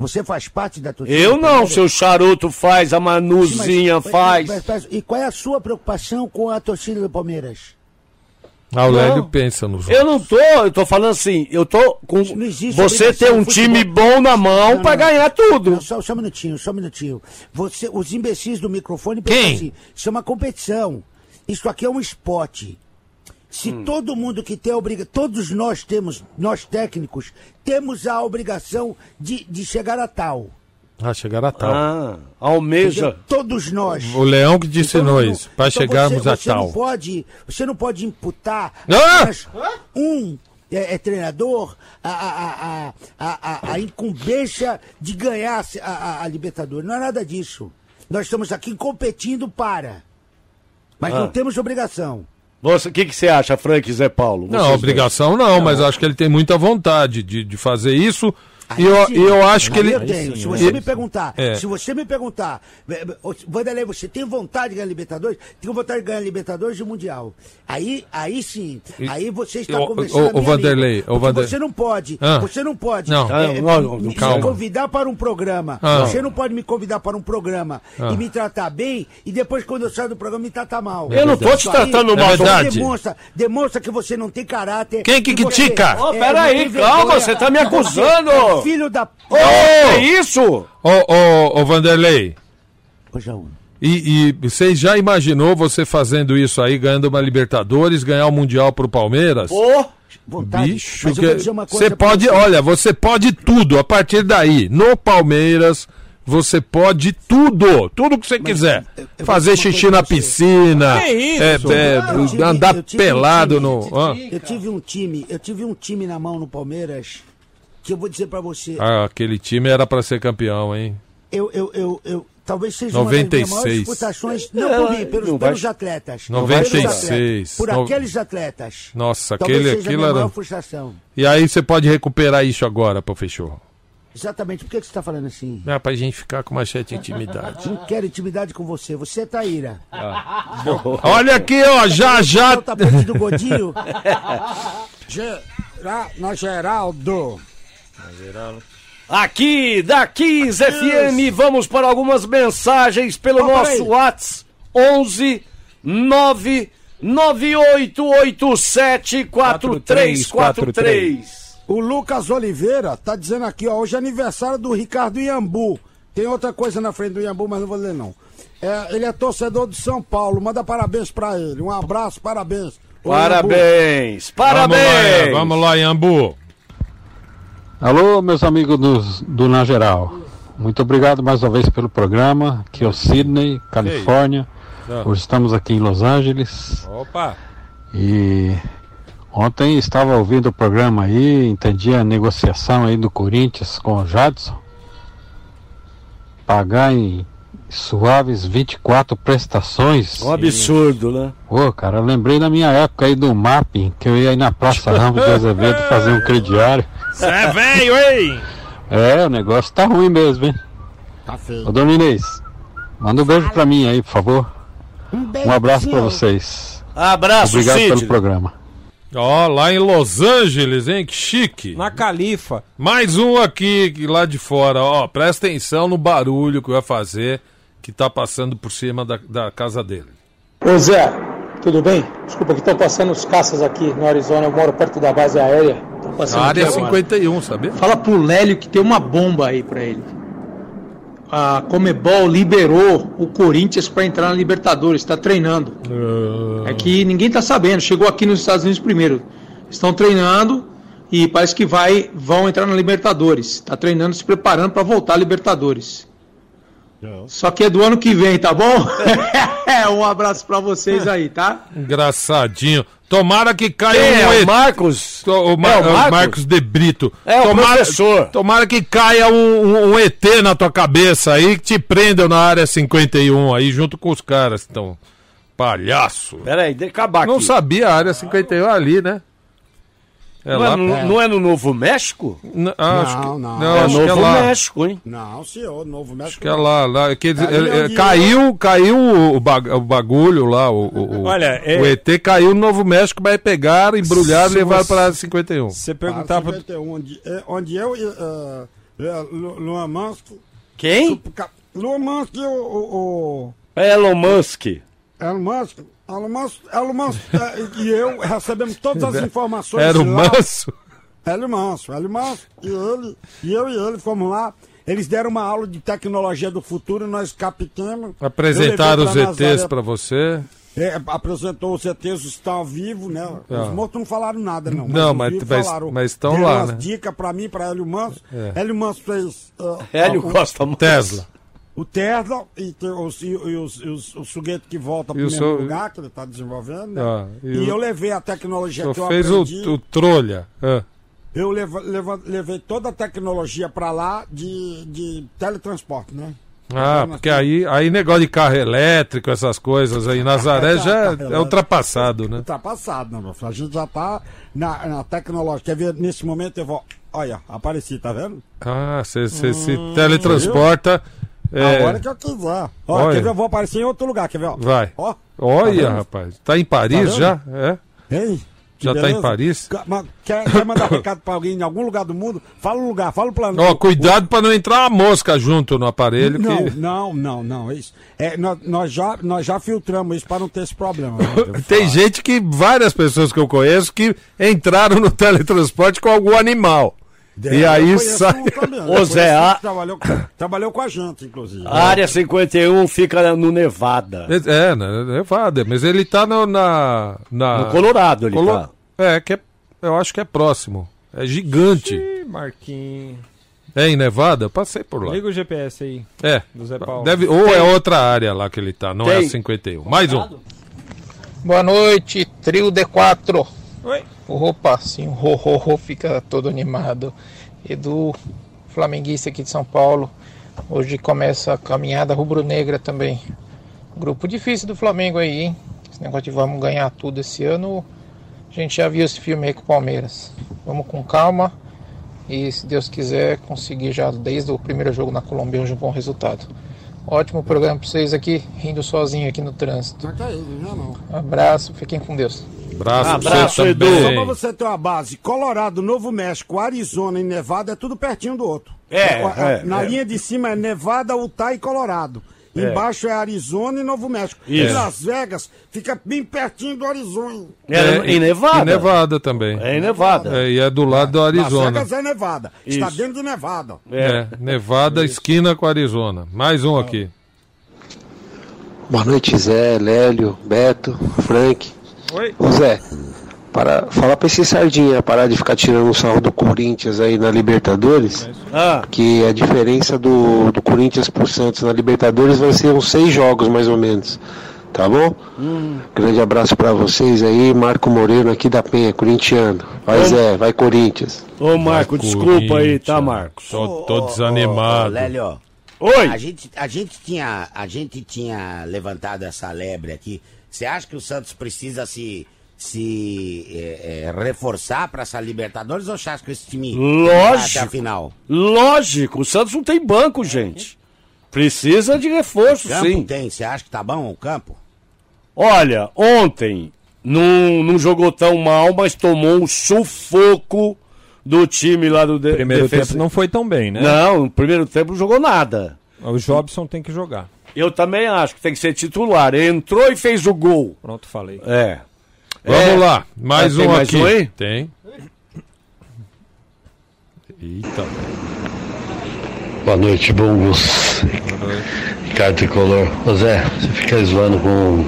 Você faz parte da torcida Eu não, seu charuto faz, a Sim, mas- Manuzinha mas- faz. mas- mas- e qual é a sua preocupação com a torcida do Palmeiras? Ah, o Não. Pensa nos Eu não tô, eu tô falando assim, eu tô com. Você ter um time bom na mão não. ganhar tudo. Não, só, só um minutinho, só um minutinho. Você, os imbecis do microfone pensam Quem? assim, isso é uma competição. Isso aqui é um esporte. Se Hum. todo mundo que tem a obrigação, todos nós temos, nós técnicos, temos a obrigação de, de chegar a tal. Ah, chegar a tal. Ah, almeja. Entendeu? Todos nós. O Leão que ensinou Então, isso, para então chegarmos você, a você tal. Não pode, você não pode imputar Ah! um é, é treinador a, a, a, a, a, a incumbência de ganhar a, a, a Libertadores. Não é nada disso. Nós estamos aqui competindo para. Mas Ah. não temos obrigação. Você, o que, que você acha, Frank e Zé Paulo? Não, Vocês obrigação não, mas acho que ele tem muita vontade de, de fazer isso. Aí E eu, sim, eu acho que ele. Eu tenho. Se você me perguntar, É. se você me perguntar, eh, eh, Vanderlei, você tem vontade de ganhar Libertadores? Tenho vontade de ganhar Libertadores e o Mundial. Aí, aí sim, aí você está Ô, conversando. ô, Vanderlei, ô, Porque Vander- Você não pode, Ah. você não pode Não. eh, Ah, não, não, me, calma. convidar para um programa. Ah. Você não pode me convidar para um programa Ah. e me tratar bem e depois quando eu saio do programa me tratar mal. Eu não tô te tratando mal. É verdade. Demonstra, demonstra que você não tem caráter. Quem que você- critica? Ô, é, peraí, calma, você tá me Você acusando. É um Filho da. Ô, é isso? Ô, ô, ô, Vanderlei, Ô, Jaú. e, e você já imaginou você fazendo isso aí, ganhando uma Libertadores, ganhar o Mundial pro Palmeiras? Ô, Vontade. Bicho, Mas que- você pode, você. olha, você pode tudo a partir daí. No Palmeiras, você pode tudo, tudo que você quiser. eu- eu Fazer xixi na piscina, Que isso? é, é, tive- andar tive um pelado time. no. Eu tive um time, eu tive um time na mão no Palmeiras que eu vou dizer pra você. Ah, aquele time era pra ser campeão, hein? Eu, eu, eu, eu, talvez seja uma das 96. maiores disputações, não É, por mim, pelos, não vai- pelos atletas. 96. Pelos atletas, por No- aqueles atletas. Nossa, Talvez aquele, aquilo era. frustração. E aí você pode recuperar isso agora, professor. Exatamente. Por que, que você tá falando assim? É pra gente ficar com uma certa intimidade. Não quero intimidade com você. Você é Taíra. Olha aqui, ó, já já. O tapete do Godinho. Gera, [laughs] na Geraldo. Aqui da 15 FM, vamos para algumas mensagens pelo Ó, nosso. WhatsApp 11 9 9887 4343. O Lucas Oliveira tá dizendo aqui, ó, hoje é aniversário do Ricardo Iambu. Tem outra coisa na frente do Iambu, mas não vou ler não. É, ele é torcedor do São Paulo, manda parabéns pra ele. Um abraço, parabéns. Ô, Parabéns, Vamos lá, parabéns. vamos lá, Iambu. Alô, meus amigos do, do Na Geral. Muito obrigado mais uma vez pelo programa. Aqui é o Sydney, Califórnia. Ah. Hoje estamos aqui em Los Angeles Opa! e Ontem estava ouvindo o programa aí, entendi a negociação aí do Corinthians com o Jadson. Pagar em suaves 24 prestações. Um absurdo, né? Ô, cara, lembrei da minha época aí do mapping, que eu ia aí na Praça Ramos de Azevedo fazer um crediário. Cê é velho, hein? É, o negócio tá ruim mesmo, hein? Tá feio. Ô, Dona Inês, manda um beijo pra mim aí, por favor. beijo Um abraço pra vocês. Abraço, Obrigado Cid. pelo programa. Ó, lá em Los Angeles, hein? Que chique. Na Califa. Mais um aqui lá de fora, ó. Presta atenção no barulho que vai fazer, que tá passando por cima da, da casa dele. Ô Zé, tudo bem? Desculpa que estão passando os caças aqui no Arizona, eu moro perto da base aérea. Tão passando A área é aqui agora. 51, sabia? Fala pro Lélio que tem uma bomba aí pra ele. A Comebol liberou o Corinthians pra entrar na Libertadores, tá treinando. É que ninguém tá sabendo, chegou aqui nos Estados Unidos primeiro. Estão treinando e parece que vai vão entrar na Libertadores. Tá treinando, se preparando pra voltar à Libertadores. Só que é do ano que vem, tá bom? [laughs] um abraço pra vocês aí, tá? Engraçadinho. Tomara que caia Quem um é o Marcos? O, Ma- É o o Marcos? Marcos de Brito. É o tomara, professor. Tomara que caia um, um- um ET na tua cabeça aí, que te prendam na área 51 aí, junto com os caras. Então, palhaço. Peraí, deixa eu acabar aqui. Não sabia a área 51 ali, né? É Não é, lá. no, não é no Novo México? N- ah, acho que- Não, não. não, é acho que é Novo lá. México, hein? Não, senhor, Novo México. Acho que é lá, lá. É, é, onde caiu, caiu o, bag- o bagulho lá, o, o, o- Olha, é- o ET caiu no Novo México, vai pegar, embrulhar e levar para a 51. Você Para perguntar pro... 51, onde, é, onde eu e uh, Luan Musk. Quem? Luan Musk e o. o, o Elon Musk. Elon Musk. Elon Musk, Elon Musk eh, e eu recebemos todas as [laughs] informações. Era o manso. Hélio Manso, Hélio Manso e ele, e eu e ele fomos lá. Eles deram uma aula de tecnologia do futuro, nós captamos. Apresentaram os ETs para você. É, apresentou os ETs, estão vivos, né? Os Ah. mortos não falaram nada, não. Não, os mas- mas- falaram. mas estão Deram lá, umas né? dicas pra mim, pra Hélio Manso. É. Hélio Manso fez. ah, Hélio ah, Costa Manso. Tesla. O Tesla e, os, e, os, e os, o sujeito que volta para o o mesmo seu- lugar que ele está desenvolvendo. Né? Ah, e e o- eu levei a tecnologia que eu fez o, aprendi. o trolha. Ah. Eu leva- leva- levei toda a tecnologia para lá de, de teletransporte, né? Ah, porque aí, aí negócio de carro elétrico, essas coisas aí, Nazaré [laughs] já é ultrapassado, né? Ultrapassado, né, meu filho? A gente já tá na, na tecnologia. Quer ver, nesse momento eu vou. Olha, apareci, tá vendo? Ah, você se teletransporta. É, A hora que eu quiser. Ó, Olha. quer ver? Eu vou aparecer em outro lugar, quer ver? ó? Vai. Ó. Olha, Tá rapaz. Tá em Paris Tá já? É? Hein? Que Já tá em beleza? Paris? Quer, quer mandar [laughs] recado pra alguém em algum lugar do mundo? Fala o lugar, fala o plano. Ó, cuidado pra não entrar uma mosca junto no aparelho. Não, que... não, não, não. Isso. É, nós, nós já, nós já filtramos isso para não ter esse problema. né? [laughs] Tem gente que, várias pessoas que eu conheço, que entraram no teletransporte com algum animal. É, e aí sai. conheço Zé, a- Trabalhou, com- trabalhou com a gente, inclusive. A área 51 fica no Nevada. É, né, Nevada, mas ele tá no, na, na. No Colorado ele Colo- tá. É, que é, eu acho que é próximo. É gigante. Ih, Marquinhos. É em Nevada? Eu passei por lá. Liga o GPS aí, É. do Zé Paulo. Deve, ou é outra área lá que ele tá, não é a Tem. 51. Mais um. Boa noite, trio D4. Oi. Opa, sim, o ro, ro, ro fica todo animado. Edu, flamenguista aqui de São Paulo. Hoje começa a caminhada rubro-negra também. Grupo difícil do Flamengo aí, hein? Esse negócio de vamos ganhar tudo esse ano. A gente já viu esse filme aí com o Palmeiras. Vamos com calma e, se Deus quiser, conseguir já desde o primeiro jogo na Colômbia um bom resultado. Ótimo programa pra vocês aqui, rindo sozinho aqui no trânsito. Não é isso, não é não. Abraço, fiquem com Deus. Abraço, Abraço, você Edu. Só pra você ter uma base, Colorado, Novo México, Arizona e Nevada é tudo pertinho do outro. É, a- é, Na é. linha de cima é Nevada, Utah e Colorado. Embaixo é Arizona e Novo México. E Isso. Las Vegas fica bem pertinho do Arizona. É, em Nevada? Em Nevada também. É em Nevada. É, e é do lado do Las Arizona. Vegas é Nevada. Está Isso. dentro de Nevada. É, Nevada, esquina com Arizona. Mais um aqui. Boa noite, Zé, Lélio, Beto, Frank. Oi. Ô Zé, para falar pra esse Sardinha parar de ficar tirando o sarro do Corinthians aí na Libertadores, Ah, que a diferença do, do Corinthians pro Santos na Libertadores vai ser uns seis jogos mais ou menos. tá bom? Grande abraço pra vocês aí, Marco Moreno aqui da Penha, corintiano. Vai Ô. Zé, vai Corinthians. Ô, Marco, desculpa aí, tá, Marcos? Tô, tô desanimado. Ô, Lélio, Oi. A gente, a, gente tinha, a gente tinha levantado essa lebre aqui. Você acha que o Santos precisa se, se é, é, reforçar para essa Libertadores ou você acha que esse time vai Lógico. até a final? Lógico, o Santos não tem banco, gente. Precisa de reforço, Campo sim. tem, você acha que tá bom o campo? Olha, ontem não, não jogou tão mal, mas tomou um sufoco do time lá do de, Primeiro defesa. tempo não foi tão bem, né? Não, no primeiro tempo não jogou nada. O Jobson tem que jogar. Eu também acho que tem que ser titular. Entrou e fez o gol. Pronto, falei. É. Vamos É. lá, mais Ah, tem um mais aqui. um aí? Tem. Eita. Boa noite, bongos. Ricardo Tricolor. Ô Zé, você fica zoando com,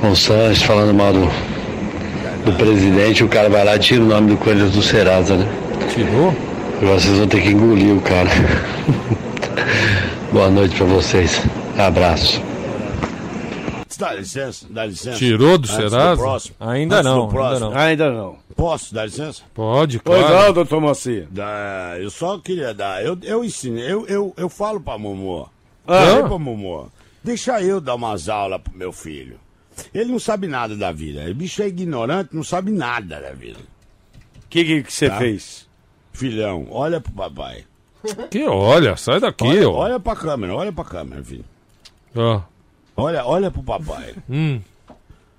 com o Sanches, falando mal do, do presidente, o cara vai lá e tira o nome do Coelho do Serasa, né? Tirou? Agora vocês vão ter que engolir o cara. [laughs] Boa noite pra vocês. Abraço. Dá licença, dá licença. Tirou do Antes Serasa? próximo. Ainda Antes não, do próximo. ainda não. Ainda não. Posso dar licença? Pode, Pois claro. não, doutor Moacir. Dá, eu só queria dar. Eu, eu ensinei, eu, eu, eu falo pra Momô. Ah. Falei pra Momô. Deixa eu dar umas aulas pro meu filho. Ele não sabe nada da vida. O bicho é ignorante, não sabe nada da vida. O que que que você Tá. fez? Filhão, olha pro papai. Que olha, sai daqui, olha, ó. olha pra câmera, olha pra câmera, filho. Ó. Olha, olha pro papai. [laughs] Hum.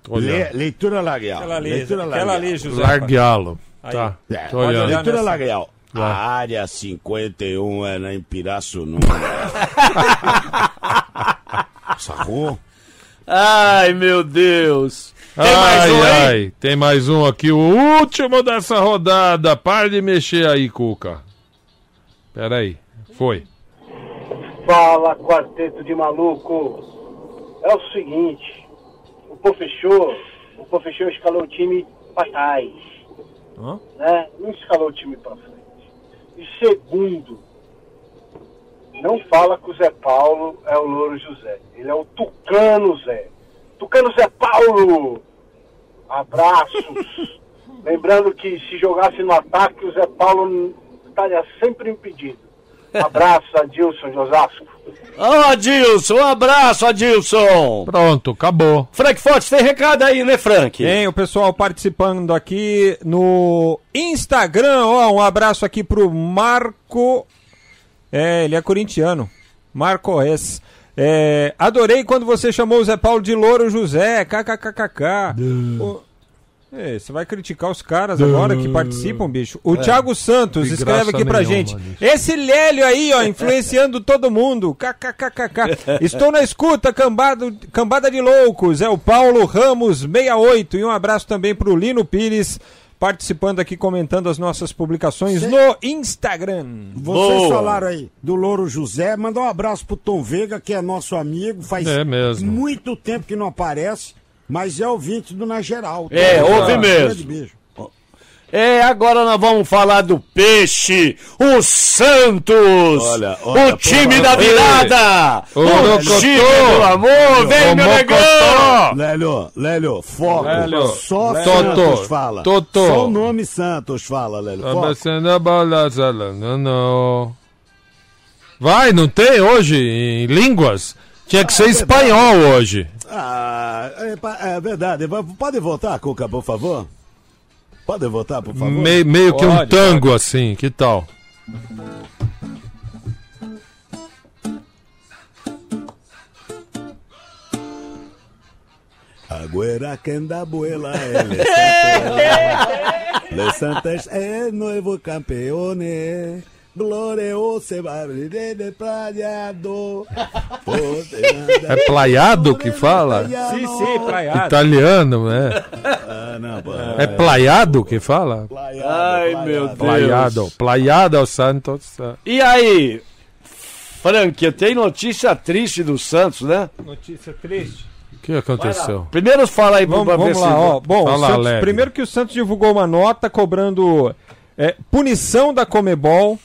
Le- leitura labial. Aquela ali, leitura aquela ali, labial. José. Largueá-lo. Aí. Tá. É, Tô olha, olhando. leitura nessa. labial. A área 51 é na Impiraçununa. [laughs] Sacou? Ai, meu Deus. Tem mais ai, um aí? ai, tem mais um aqui, o último dessa rodada. Para de mexer aí, Cuca. Pera aí, foi. Fala, quarteto de maluco. É o seguinte, o professor, o professor escalou o time pra trás, Hã? né? Não escalou o time pra frente. E segundo, não fala que o Zé Paulo é o Louro José. Ele é o Tucano Zé. Tucano Zé Paulo! Abraços! [laughs] Lembrando que se jogasse no ataque, o Zé Paulo estaria sempre impedido. Abraço, Adilson de Osasco. Ô, Adilson, um abraço, Adilson. Pronto, acabou. Frank Fortes, tem recado aí, né, Frank? Tem o pessoal participando aqui no Instagram. Ó, um abraço aqui pro Marco. É, ele é corintiano. Marco S. É, adorei quando você chamou o Zé Paulo de Louro José. KKKKK. O- É, você vai criticar os caras agora que participam, bicho. O É, Thiago Santos escreve aqui pra nenhuma gente. nisso. Esse Lélio aí, ó, influenciando [laughs] todo mundo. KKKKK. Estou na escuta, cambado, cambada de loucos. É o Paulo Ramos 68. E um abraço também pro Lino Pires, participando aqui, comentando as nossas publicações Cê- no Instagram. Vocês Boa. falaram aí do Louro José. Manda um abraço pro Tom Veiga, que é nosso amigo. Faz É mesmo. muito tempo que não aparece, mas é ouvinte do Na Geral. É, Tom, ouve um mesmo. É, agora nós vamos falar do peixe, o Santos, Olha, olha, o time por da virada, Ô, o Mocotó. time do amor, vem meu negão! Lélio, Lélio, foco. Lélio, Só Lélio. Santos fala. Totó. Só o nome Santos fala, Lélio. Foco. Vai, não tem hoje em línguas? Tinha que ser espanhol hoje. Ah, é, é verdade. Pode voltar, Cuca, por favor? Pode voltar, por favor? Me- meio que um Pode, tango assim, que tal? Agüera que anda abuela, ele Los Santos es nuevo campeone. Glorioso abrir de playado. É plaiado que fala? Sim, sim, praiado. Italiano, né? Ah, não. É plaiado que fala? Ai, meu Deus. Plaiado. Plaiado ao Santos. E aí, Frank, tenho notícia triste do Santos, né? Notícia triste. O que aconteceu? Primeiro fala aí Vamos, pra ver vamos se... lá, ó. Bom, Fala, Santos- primeiro que o Santos divulgou uma nota cobrando é, punição da Comebol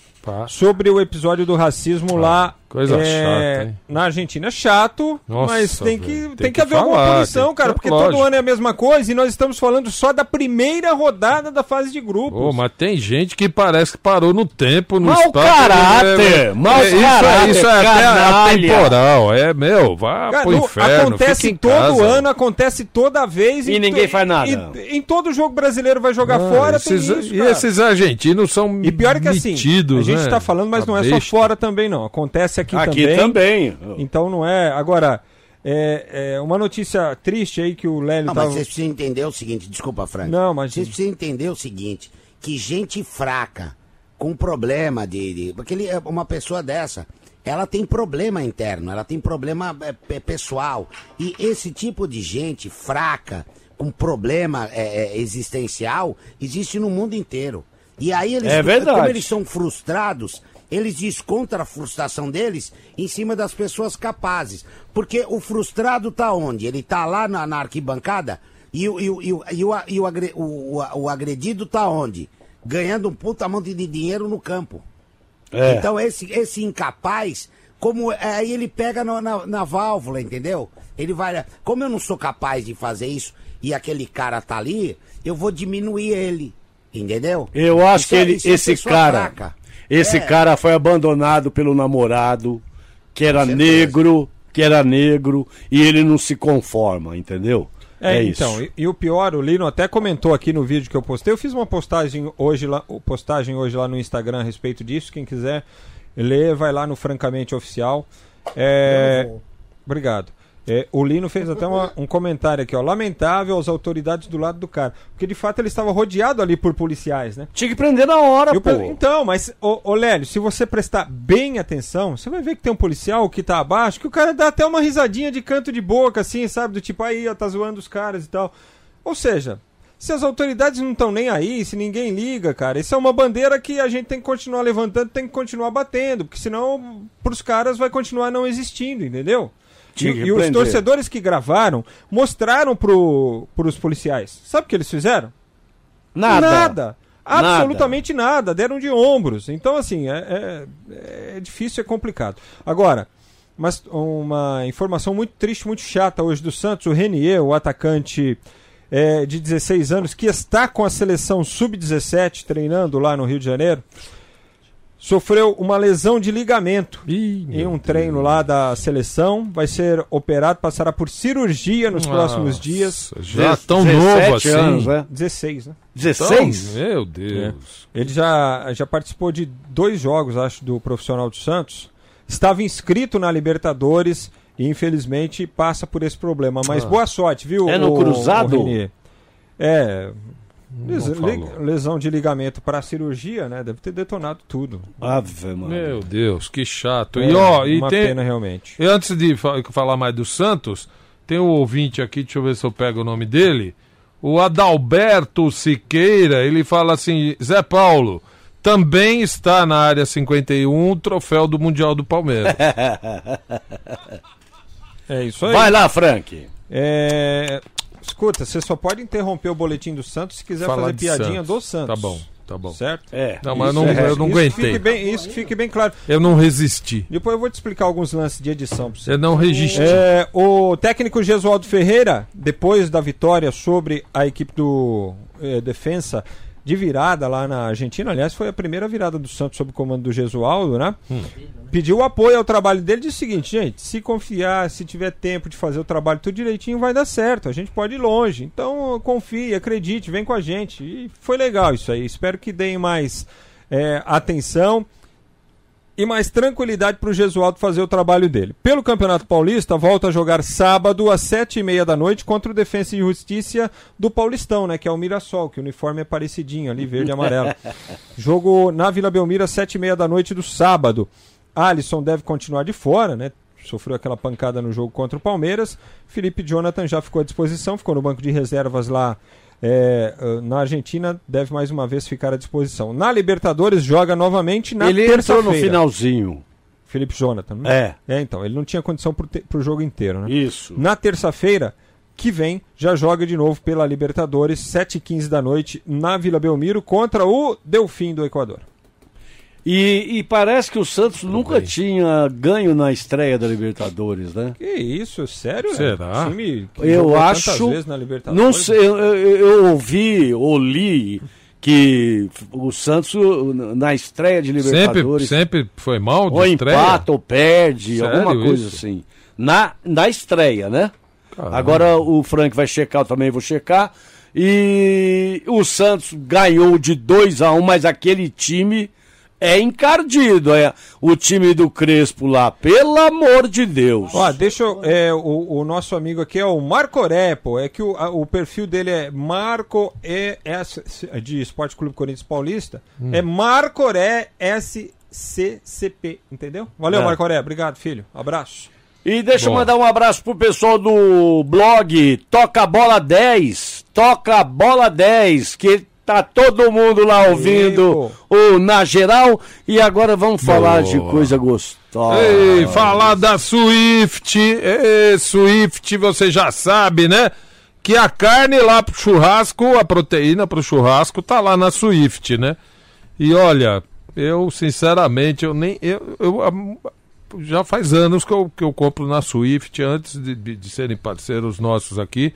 Sobre o episódio do racismo lá Coisa É, chata, hein? Na Argentina é chato, Nossa, mas tem que, tem tem que que haver alguma falar, punição, tem- cara, é porque lógico. todo ano é a mesma coisa e nós estamos falando só da primeira rodada da fase de grupos. Pô, mas tem gente que parece que parou no tempo, no Mau espaço. caráter, é, mau é, isso, caráter, é, isso é até canalha. atemporal. É, meu, vá Cara, pro no- inferno, acontece todo casa. ano, acontece toda vez. E em ninguém faz nada. e- em todo jogo brasileiro vai jogar Ah, fora, esses- tem isso, E esses argentinos são E pior que assim, metidos, a gente né? tá falando, mas não é só fora também, não. Acontece aqui, Aqui também. também. Então não é. Agora, é, é uma notícia triste aí que o Lélio Não, mas tava. vocês precisam entender o seguinte, desculpa, Frank. Não, mas- Vocês precisam entender o seguinte, que gente fraca, com problema de... de porque ele, é uma pessoa dessa, ela tem problema interno, ela tem problema é, pe- pessoal. E esse tipo de gente fraca, com problema é, é, existencial, existe no mundo inteiro. E aí eles, É verdade. como eles são frustrados, eles descontam a frustração deles em cima das pessoas capazes. Porque o frustrado tá onde? Ele tá lá na, na arquibancada e, o, e, o, e, o, e, o, e o o- agredido tá onde? Ganhando um puta monte de dinheiro no campo. É. Então esse, esse incapaz, como é, aí ele pega no- na, na válvula, entendeu? Ele vai, como eu não sou capaz de fazer isso e aquele cara tá ali, eu vou diminuir ele, entendeu? Eu acho Isso que é- ele, é esse cara, fraca. Esse É. cara foi abandonado pelo namorado, que era negro, que era negro, e ele não se conforma, entendeu? É, É, então, isso. e, e o pior, o Lino até comentou aqui no vídeo que eu postei. Eu fiz uma postagem hoje lá, postagem hoje lá no Instagram a respeito disso. Quem quiser ler, vai lá no Francamente Oficial. É, Obrigado. É, o Lino fez até uma- um comentário aqui, ó. Lamentável as autoridades do lado do cara. Porque de fato ele estava rodeado ali por policiais, né? Tinha que prender na hora, E o pô. Então, mas, ô, ô Lélio, se você prestar bem atenção, você vai ver que tem um policial que tá abaixo, que o cara dá até uma risadinha de canto de boca, assim, sabe? Do tipo, aí, ó, tá zoando os caras e tal. Ou seja, se as autoridades não estão nem aí, se ninguém liga, cara, isso é uma bandeira que a gente tem que continuar levantando, tem que continuar batendo, porque senão pros caras vai continuar não existindo, entendeu? E, e os torcedores que gravaram mostraram pro, pros policiais. Sabe o que eles fizeram? Nada. Nada. Nada. Absolutamente nada. Deram de ombros. Então, assim, é, é, é difícil, é complicado. Agora, mas uma informação muito triste, muito chata hoje do Santos. O Renier, o atacante é, de 16 anos, que está com a seleção sub-17 treinando lá no Rio de Janeiro, sofreu uma lesão de ligamento em um treino lá da seleção. Vai ser operado, passará por cirurgia nos próximos Nossa, dias. Já tão 17 novo assim. anos, né? 16, né? 16? Então, meu Deus. Ele já, já participou de dois jogos, acho, do profissional do Santos. Estava inscrito na Libertadores e infelizmente passa por esse problema. Mas Ah. boa sorte, viu? É no o- cruzado? o é. Les- li- lesão de ligamento para cirurgia, né? Deve ter detonado tudo. Ave, mano. Meu Deus, que chato. É, e ó, e uma tem. pena realmente. E antes de fa- falar mais do Santos, tem um ouvinte aqui, deixa eu ver se eu pego o nome dele. O Adalberto Siqueira, ele fala assim: Zé Paulo, também está na área 51 o troféu do Mundial do Palmeiras. [laughs] É isso aí. Vai lá, Frank. É, Escuta, você só pode interromper o boletim do Santos se quiser Falar fazer piadinha Santos. do Santos. Tá bom, tá bom. Certo? É. Não, mas eu não, é- eu não isso aguentei. Fique bem, isso que fique bem claro. Eu não resisti. Depois eu vou te explicar alguns lances de edição pra você. Eu não resisti. É, o técnico Gesualdo Ferreira, depois da vitória sobre a equipe do eh, Defensa de virada lá na Argentina, aliás, foi a primeira virada do Santos sob o comando do Gesualdo, né? Pediu apoio ao trabalho dele disse o seguinte, gente, se confiar, se tiver tempo de fazer o trabalho tudo direitinho, vai dar certo. A gente pode ir longe. Então, confie, acredite, vem com a gente. E foi legal isso aí. Espero que deem mais eh, atenção e mais tranquilidade para o Gesualdo fazer o trabalho dele. Pelo Campeonato Paulista, volta a jogar sábado às sete e meia da noite contra o Defensa e Justiça do Paulistão, né? Que é o Mirassol, que o uniforme é parecidinho ali, verde e amarelo. [laughs] Jogo na Vila Belmiro às sete e meia da noite do sábado. Alisson deve continuar de fora, né? Sofreu aquela pancada no jogo contra o Palmeiras. Felipe Jonathan já ficou à disposição, ficou no banco de reservas lá é, eh, na Argentina, deve mais uma vez ficar à disposição. Na Libertadores, joga novamente na Ele entrou no finalzinho. Felipe Jonathan. né? É. É, então, ele não tinha condição te- pro jogo inteiro, né? Isso. Na terça-feira, que vem, já joga de novo pela Libertadores, 7h15 da noite, na Vila Belmiro, contra o Delfim do Equador. E, e parece que o Santos nunca tinha ganho na estreia da Libertadores, né? Que isso, sério? Será? Time que Eu acho. vezes na Libertadores. Não sei, eu, eu- ouvi ou li que o Santos na estreia de Sempre, Libertadores sempre foi mal de ou estreia? empata ou perde, Sério alguma coisa isso? assim. Na, na estreia, né? Caramba. Agora o Frank vai checar, eu também vou checar. E o Santos ganhou de 2 a 1 mas aquele time é encardido. É o time do Crespo lá, pelo amor de Deus. Ó, deixa eu. É, o, o nosso amigo aqui é o Marco Orepo. É que o, a- o perfil dele é Marco ES de Esporte Clube Corinthians Paulista. Hum. É Marco Oré SCCP. Entendeu? Valeu, É. Marco Oré. Obrigado, filho. Abraço. E deixa eu mandar um abraço pro pessoal do blog Toca Bola 10. Toca Bola 10, que tá todo mundo lá ouvindo o Na Geral. E agora vamos falar de coisa gostosa. Ei, falar da Swift. Ei, Swift, você já sabe, né? Que a carne lá pro churrasco, a proteína pro churrasco tá lá na Swift, né? E olha, eu sinceramente, eu nem. Eu, eu, já faz anos que eu, que eu compro na Swift, antes de, de, de serem parceiros nossos aqui.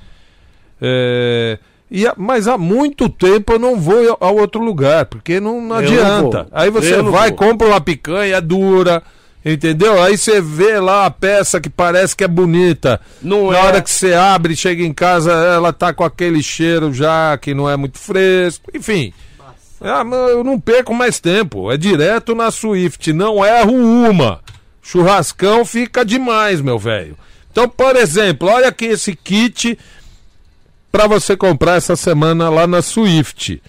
É, e, mas há muito tempo eu não vou a outro lugar, porque não, não adianta. não. Aí você Eu vai, compra uma picanha dura, entendeu? Aí você vê lá a peça que parece que é bonita. Não Na é. hora que você abre, chega em casa, ela tá com aquele cheiro já que não é muito fresco. Enfim. Ah, eu não perco mais tempo. É direto na Swift, não erro uma. Churrascão fica demais, meu velho. Então, por exemplo, olha aqui esse kit para você comprar essa semana lá na Swift.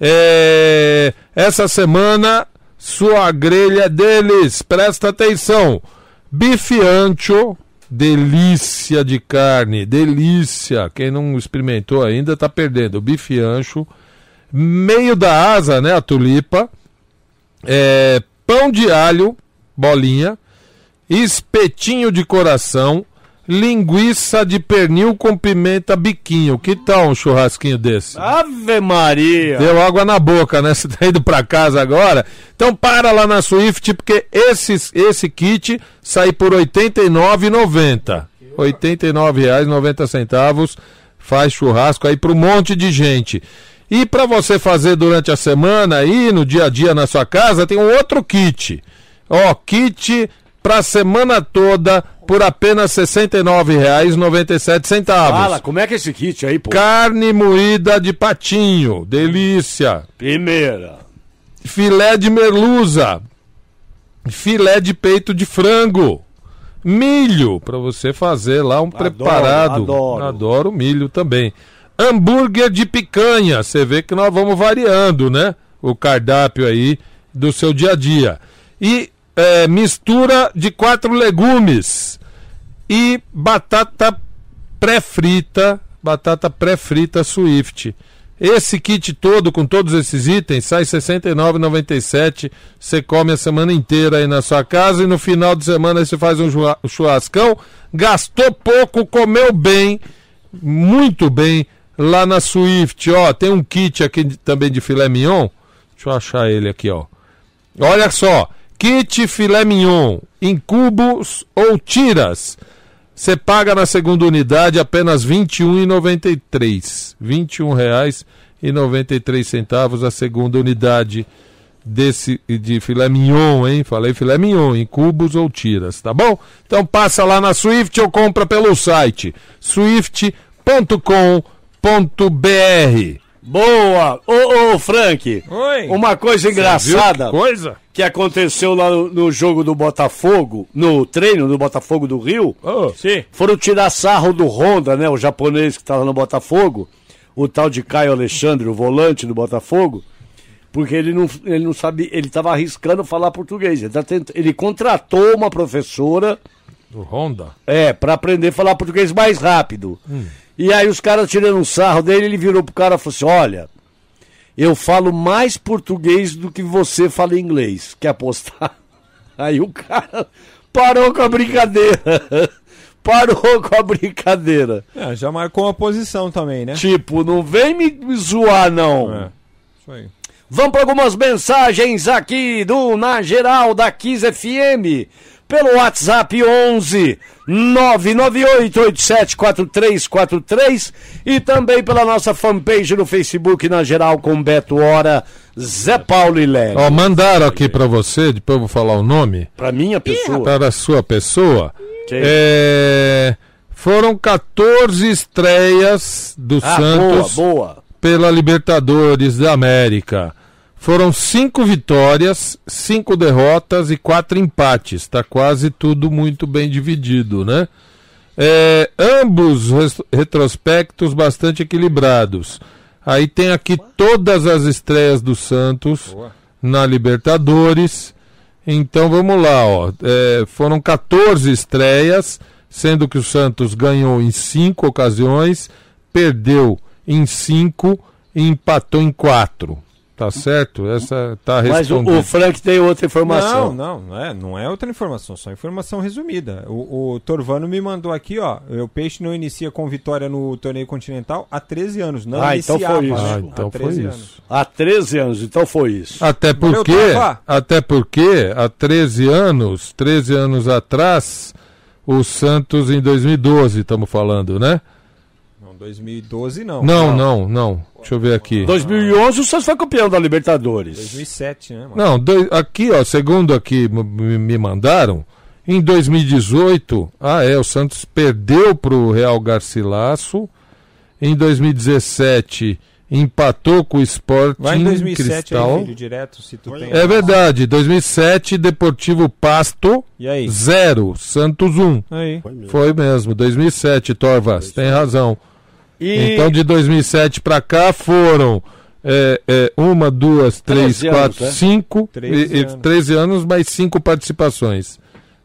É, essa semana, sua grelha deles, presta atenção. Bife ancho, delícia de carne, delícia. Quem não experimentou ainda tá perdendo. Bife ancho, meio da asa, né, a tulipa. É, pão de alho, bolinha, espetinho de coração, linguiça de pernil com pimenta biquinho. Que tal um churrasquinho desse? Ave Maria! Deu água na boca, né? [laughs] Você tá indo pra casa agora? Então para lá na Swift, porque esse, esse kit sai por R$ 89,90. R$ 89,90. Faz churrasco aí para um monte de gente. E para você fazer durante a semana aí, no dia a dia na sua casa, tem um outro kit. Ó, kit pra semana toda por apenas R$ 69,97. Fala, como é que é esse kit aí, pô? Carne moída de patinho, delícia. Primeira. Filé de merluza. Filé de peito de frango. Milho, para você fazer lá um preparado. adoro. Adoro milho também. Hambúrguer de picanha. Você vê que nós vamos variando, né? O cardápio aí do seu dia a dia. E é, mistura de quatro legumes. E batata pré-frita. Batata pré-frita Swift. Esse kit todo, com todos esses itens, sai R$ 69,97. Você come a semana inteira aí na sua casa e no final de semana você faz um churra- churrascão. Gastou pouco, comeu bem, muito bem lá na Swift. Ó, tem um kit aqui também de filé mignon. Deixa eu achar ele aqui, ó. Olha só, kit filé mignon em cubos ou tiras. Você paga na segunda unidade apenas R$ 21,93. R$ 21,93 a segunda unidade desse de filé mignon, hein? Falei filé mignon, em cubos ou tiras, tá bom? Então passa lá na Swift ou compra pelo site swift.com.br. Boa! Ô, ô, Frank! Oi! Uma coisa engraçada viu que coisa? Que aconteceu lá no, no jogo do Botafogo, no treino do Botafogo do Rio. Sim. Foram tirar sarro do Honda, né? O japonês que lá no Botafogo. O tal de Caio Alexandre, o volante do Botafogo. Porque ele não, ele não sabe, ele tava arriscando falar português. Ele, tá ele contratou uma professora Do Honda? é, pra aprender a falar português mais rápido. E aí os caras tirando um sarro dele, ele virou pro cara e falou assim: olha, eu falo mais português do que você fala inglês. Quer apostar? [laughs] Aí o cara parou com a brincadeira. [laughs] Parou com a brincadeira. É, já marcou uma posição também, né? Tipo, não vem me zoar, não. É, isso aí. Vamos para algumas mensagens aqui do Na Geral da Kiss FM. Pelo WhatsApp 11 998874343 e também pela nossa fanpage no Facebook Na Geral com Beto Hora, Zé Paulo e Léo. Ó, mandaram aqui pra você, depois eu vou falar o nome. Pra minha pessoa. Para a sua pessoa. É, foram 14 estreias do Ah, Santos boa, boa. pela Libertadores da América. Foram cinco vitórias, cinco derrotas e quatro empates. Está quase tudo muito bem dividido, né? É, ambos retrospectos bastante equilibrados. Aí tem aqui todas as estreias do Santos na Libertadores. Então vamos lá, ó. É, foram 14 estreias, sendo que o Santos ganhou em cinco ocasiões, perdeu em cinco e empatou em quatro. Tá certo? Essa tá Mas o, o Frank tem outra informação. Não, não, não é, não é outra informação, só informação resumida. O, o Torvano me mandou aqui, ó. O Peixe não inicia com vitória no torneio continental há 13 anos. Não Ah, então iniciava, foi isso. Ah, então há foi 13 isso. anos. Há 13 anos, então foi isso. Até porque, até porque há 13 anos, 13 anos atrás, o Santos em 2012, estamos falando, né? Não, 2012 não. Não, não, não. Deixa eu ver aqui. 2011 o Santos foi campeão da Libertadores. 2007, né, mano? Não, dois- aqui, ó, segundo aqui me me mandaram, em 2018, ah é, o Santos perdeu pro Real Garcilasso. Em 2017 empatou com o Sporting Vai em 2007 Cristal. aí, filho, direto, se tu tem. É verdade, 2007 Deportivo Pasto E aí? 0, Santos 1. Aí. Foi mesmo, 2007, Torvas, tem razão. E Então de 2007 pra cá foram é, é, uma, duas, três, 13 anos, quatro, né? cinco, 13 e- e- anos. 13 anos, mais cinco participações.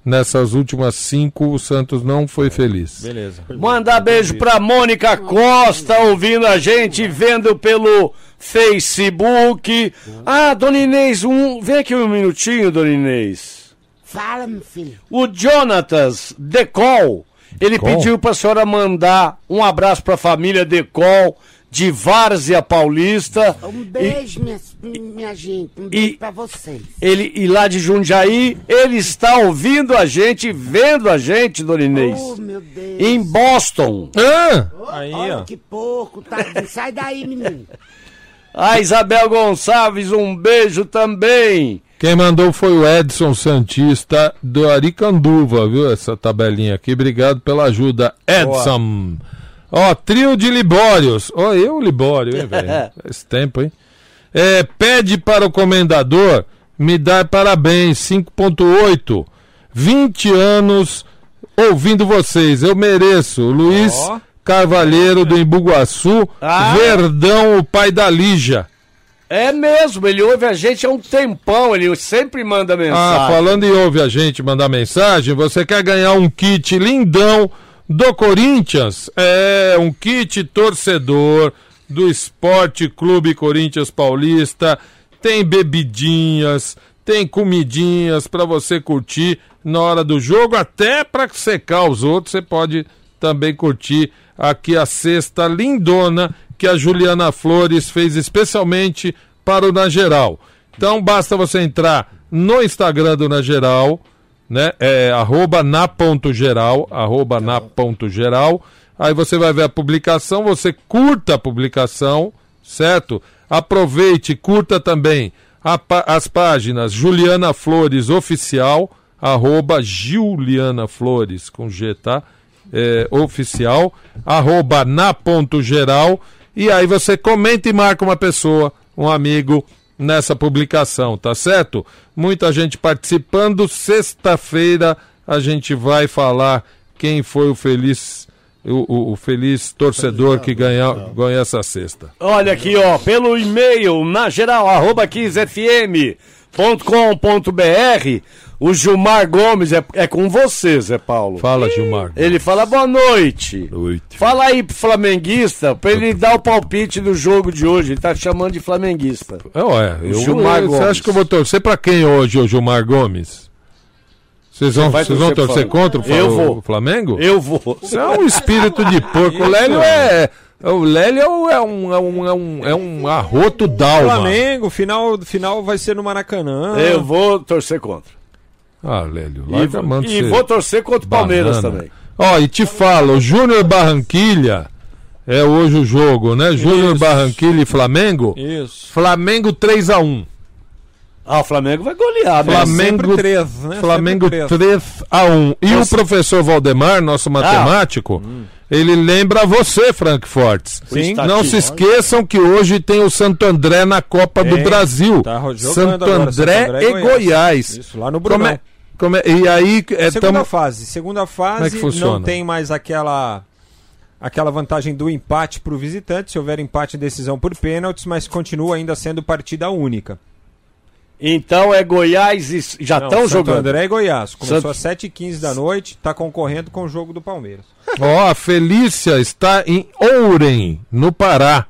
Nessas últimas cinco, o Santos não foi feliz. Beleza. mandar beijo pra Mônica Costa, ouvindo a gente, vendo pelo Facebook. Ah, Dona Inês, um, vem aqui um minutinho, Dona Inês. Fala, meu filho. O Jonatas Decol, ele pediu pra senhora mandar um abraço pra família Decol de Várzea Paulista. Um E- beijo, minha, minha gente. Um beijo E- pra vocês. Ele, e lá de Jundiaí, ele está ouvindo a gente, vendo a gente, Dona Inês. Oh, meu Deus. Em Boston. Ah! Aí, Olha ó. que pouco, tá? Sai daí, menino. A Isabel Gonçalves, um beijo também. Quem mandou foi o Edson Santista do Aricanduva, viu? Essa tabelinha aqui. Obrigado pela ajuda, Edson. Ó, trio de Libórios. Ó, eu, Libório, hein, velho? [laughs] Faz tempo, hein? É, pede para o comendador me dar parabéns, 5.8. 20 anos ouvindo vocês. Eu mereço. Luiz Ó. Carvalheiro do Embuguaçu, Ah. Verdão, o pai da Lígia. É mesmo, ele ouve a gente há um tempão, ele sempre manda mensagem. Ah, falando em ouve a gente mandar mensagem, você quer ganhar um kit lindão do Corinthians? É, um kit torcedor do Esporte Clube Corinthians Paulista. Tem bebidinhas, tem comidinhas para você curtir na hora do jogo, até para secar os outros, você pode também curtir aqui a cesta lindona que a Juliana Flores fez especialmente para o Na Geral. Então basta você entrar no Instagram do Na Geral, né? É arroba na ponto geral, arroba na ponto geral. Aí você vai ver a publicação, você curta a publicação, certo? Aproveite, curta também a as páginas Juliana Flores Oficial, arroba Juliana Flores com G, tá? É, oficial, arroba na ponto geral, e aí você comenta e marca uma pessoa, um amigo, nessa publicação, tá certo? Muita gente participando. Sexta-feira a gente vai falar quem foi o feliz, o, o- o feliz torcedor que ganhou, ganhou essa cesta. Olha aqui, ó, pelo e-mail, na geral, arroba 15fm.com.br, o Gilmar Gomes, é, é com você, Zé Paulo. Fala, Gilmar. Ele fala boa noite. Noite. Fala aí pro flamenguista, pra ele dar o palpite do jogo de hoje. Ele tá chamando de flamenguista. É, ué, eu, Gilmar você Gomes. acha que eu vou torcer pra quem hoje, ô Gilmar Gomes? Vocês vão, Você vocês vão torcer torcer pro contra o, Eu vou. o Flamengo? Eu vou. Isso é um espírito de porco. O Lélio é. O Lélio é um, é um, é um, é um, é um arroto d'alma. Flamengo, final, final vai ser no Maracanã. Eu vou torcer contra. Ah, Lélio, E, larga a e ser vou torcer contra o Palmeiras também. Ó, e te falo, Júnior Barranquilha é hoje o jogo, né? Júnior. Barranquilha e Flamengo. Isso. Flamengo 3x1. Ah, o Flamengo vai golear, né? Flamengo, sempre três, né? Flamengo Sempre 3x1. E o professor Valdemar, nosso matemático, ele lembra você, Frank Fortes. Sim. Não se esqueçam que hoje tem o Santo André na Copa do. Brasil. Tá Santo agora, Santo André, André e Goiás. Goiás. Isso, lá no Como Brunão. é- como é- e aí, é, Segunda tamo- fase. Segunda fase que funciona? não tem mais aquela aquela vantagem do empate para o visitante, se houver empate em decisão por pênaltis, mas continua ainda sendo partida única. Então é Goiás e já estão Santo jogando. André e Goiás. Começou Santo- às 7h15 da noite, está concorrendo com o jogo do Palmeiras. Ó, a Felícia está em Ourem, no Pará.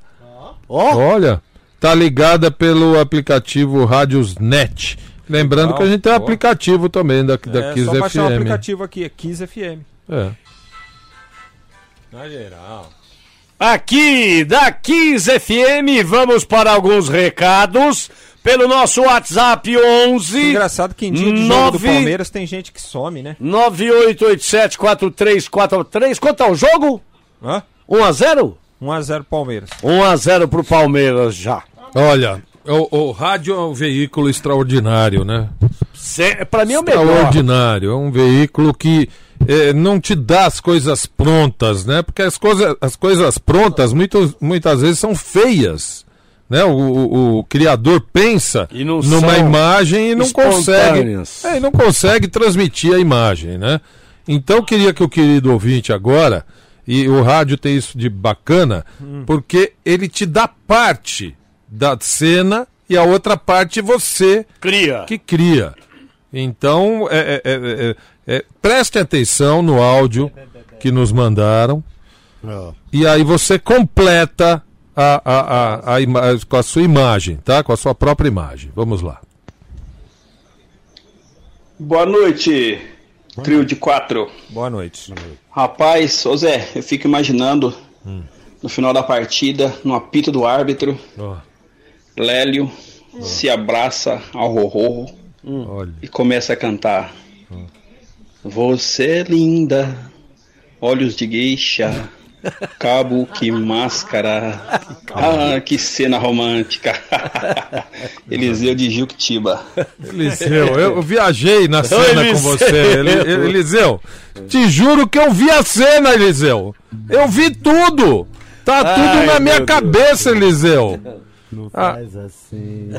Olha, tá ligada pelo aplicativo Rádios.net. Lembrando Legal. que a gente tem um aplicativo também da, da é Kiss só baixar o FM. aplicativo aqui, é Kiss FM. É. Na geral. Aqui da 15 FM, vamos para alguns recados pelo nosso WhatsApp 11 Engraçado que em dia de jogo do nove- Palmeiras tem gente que some, né? 98874343. Quanto é o jogo? Hã? 1 a 0? 1x0 Palmeiras. 1 a 0 pro Palmeiras já. Olha, o, o rádio é um veículo extraordinário, né? Pra mim é o melhor. Extraordinário. É um veículo que eh, não te dá as coisas prontas, né? Porque as, coisas as coisas prontas muitas muitas vezes são feias. Né? O, o- o criador pensa E não numa imagem e não consegue, é, e não consegue transmitir a imagem, né? Então eu queria que o querido ouvinte agora, e o rádio tem isso de bacana, porque ele te dá parte da cena e a outra parte você Cria. que cria. Então, é, é, é, é, é, preste atenção no áudio que nos mandaram. E aí você completa a, a, a, a ima- com a sua imagem, tá? Com a sua própria imagem. Vamos lá. Boa noite, trio de quatro. Boa noite. Rapaz, ô Zé, eu fico imaginando no final da partida, no apito do árbitro, Lélio se abraça ao Rorro Olha. e começa a cantar. Você é linda, olhos de geisha, cabo que máscara. Ah, que cena romântica. [laughs] Eliseu de Juquitiba. Eliseu, eu, viajei na cena com você. Eli- Eliseu, te juro que eu vi a cena, Eliseu. Eu vi tudo. Tá Ai, tudo na minha cabeça, Eliseu. Não Ah. faz assim.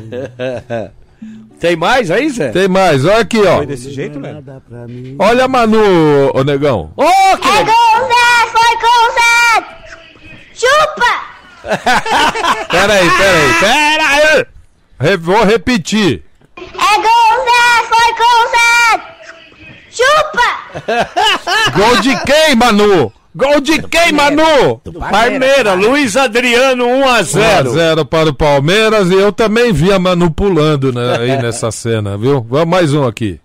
Tem mais aí, Zé? Tem mais, olha aqui, ó. Foi desse jeito, mim. Olha a Manu, ô negão. Ô, que legal. com Zé, foi com Zé! Chupa! [laughs] Peraí, peraí, peraí. Re- vou repetir. É com Zé, foi com Zé! Chupa! [laughs] Gol de quem, Manu? Gol de quem, Manu? Palmeiras, Luiz Adriano 1 a 0. 0 para o Palmeiras e eu também vi a Manu pulando né, aí [laughs] nessa cena, viu? Vamos mais um aqui.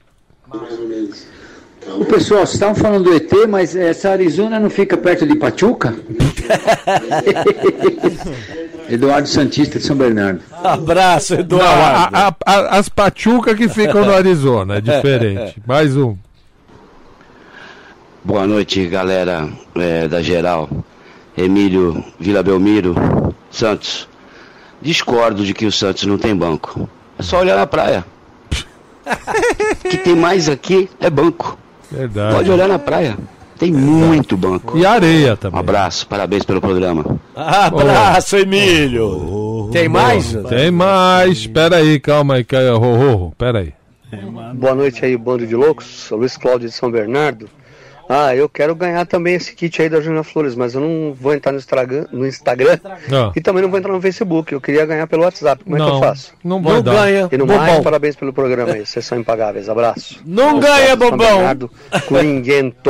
O pessoal, vocês estavam falando do ET, mas essa Arizona não fica perto de Pachuca? [laughs] Eduardo Santista de São Bernardo. Abraço, Não, Eduardo. a- a- a- as pachucas que ficam no Arizona, é diferente. [laughs] Mais um. Boa noite, galera é, da geral. Emílio Vila Belmiro, Santos. Discordo de que o Santos não tem banco. É só olhar na praia. [laughs] O que tem mais aqui é banco. Verdade. Pode olhar na praia. Tem muito banco. E areia também. Um abraço, parabéns pelo programa. Abraço, Emílio. Tem mais? Tem mais. Espera aí, calma aí, calma, Rorro. Pera aí. Boa noite aí, bando de loucos. Sou Luiz Cláudio de São Bernardo. Ah, eu quero ganhar também esse kit aí da Júnior Flores, mas eu não vou entrar no Instagram, no Instagram Não. e também não vou entrar no Facebook. Eu queria ganhar pelo WhatsApp. Como é que Não, eu faço? não Não ganha. E no Bobão. mais, parabéns pelo programa aí. Vocês são impagáveis. Abraço. Não Luiz ganha, bobão. Bernardo.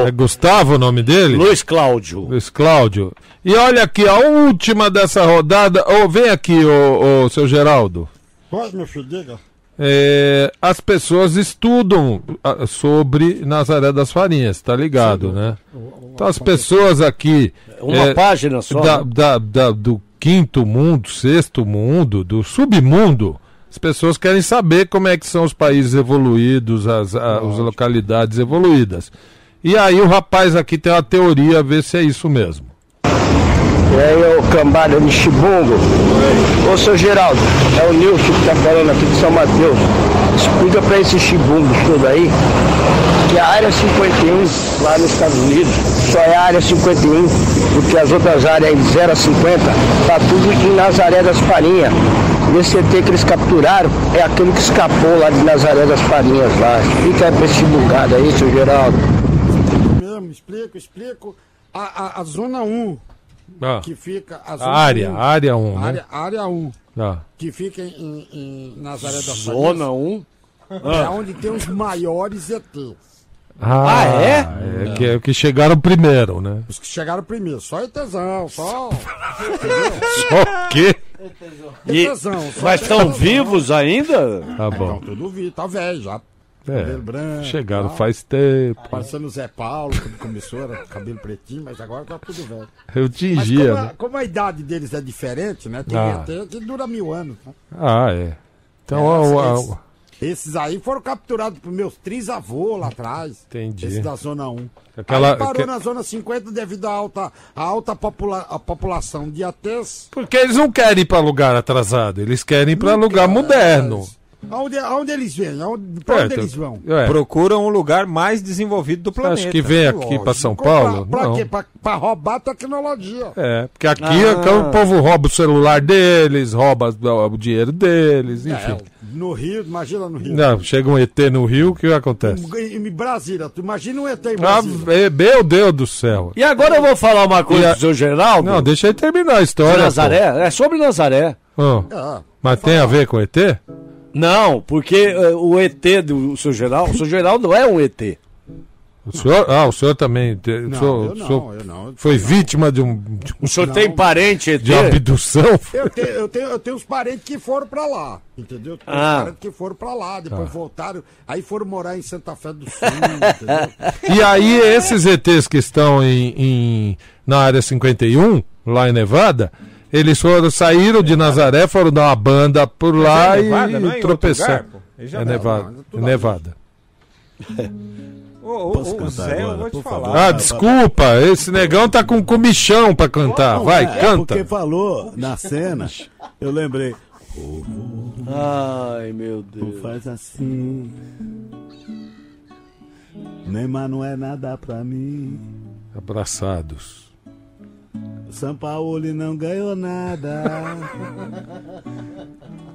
É Gustavo o nome dele? Luiz Cláudio. Luiz Cláudio. E olha aqui, a última dessa rodada. Ô, vem aqui, ô, ô, seu Geraldo. Pode, meu filho, diga. É, as pessoas estudam ah, sobre Nazaré das Farinhas, tá ligado, né? Então as pessoas aqui. Uma página só, Da, né? da- da- do quinto mundo, sexto mundo, do submundo. As pessoas querem saber como é que são os países evoluídos, as, a- as localidades evoluídas. E aí o rapaz aqui tem uma teoria, ver se é isso mesmo. E aí, ô cambada de chibungo. Ô, seu Geraldo, é o Nilson que tá falando aqui de São Mateus. Explica pra esses chibungos tudo aí que a área 51 lá nos Estados Unidos só é a área 51, porque as outras áreas de 0 a 50 tá tudo em Nazaré das Farinhas. E esse ET que eles capturaram é aquele que escapou lá de Nazaré das Farinhas lá. Explica aí pra esse chibungado aí, seu Geraldo. Mesmo, explico, explico. A, a, a zona 1, Ah. que fica. A, zona área, 1, área 1, né? área, área 1, Ah. que fica em, em Nazaré das Zona Farinhas. 1? É onde tem os maiores ETs. Ah, é? é que, que chegaram primeiro, né? Os que chegaram primeiro, só ETzão, só. Só o quê? E- ETzão, só mas estão vivos ainda? Tá Estão bom. tudo vivo, tá velho já. É, Cabelo branco. chegaram tal. faz tempo. Parecendo o Zé Paulo, quando começou, era cabelo pretinho, mas agora tá tudo velho. Eu tingia, como, a, né? como a idade deles é diferente, né? Tem Ah. ET que dura mil anos. Né? Ah, é. Então, É, ó, ó, esses, ó, esses aí foram capturados por meus trisavôs lá atrás. Entendi. Esses da Zona 1. Aquela- aí parou que- na Zona 50 devido à alta, à alta popula a população de ATs. Porque eles não querem ir para lugar atrasado, eles querem ir para lugar moderno. Aonde, aonde eles vêm? Aonde, pra É, onde eles vão? é. Procuram um lugar mais desenvolvido do planeta. Acho que vem aqui para São Paulo? Pra, Não. quê? Pra, pra roubar tecnologia. É, porque aqui Ah. aqui o povo rouba o celular deles, rouba o dinheiro deles, enfim. É, no Rio, imagina no Rio. Não, chega um ET no Rio, o que acontece? Em, em Brasília, tu imagina um ET em Ah, Brasília. é, meu Deus do céu. E agora eu vou falar uma coisa a- pro seu Geraldo. Não, deixa ele terminar a De história. Nazaré? É sobre Nazaré. pô. Ó, Ah, mas tem a ver com ET? Não, porque eh, o ET do seu Geraldo, o seu Geraldo não é um ET. O senhor, ah, o senhor também. te- o Não, senhor- eu o não, senhor eu não. Foi vítima de um. De, um- O senhor tem parente ET? de abdução? Eu tenho, eu, tenho, eu tenho uns parentes que foram pra lá, entendeu? Tem uns Ah. parentes que foram pra lá, depois Tá. voltaram, aí foram morar em Santa Fé do Sul, entendeu? E aí, esses ETs que estão em, em- na área 51, lá em Nevada, eles foram, saíram de Nazaré, foram dar uma banda por lá é e, Nevada, não é tropeçaram. É não, Nevada. não, é É Nevada. Ô, ô, Zé, eu agora, vou te falar. favor? Ah, desculpa, esse negão tá com comichão pra cantar. Vai, É canta. porque falou na cena, eu lembrei. Ai, meu Deus. faz assim. Neymar não é nada pra mim. Abraçados. São Paulo não ganhou nada.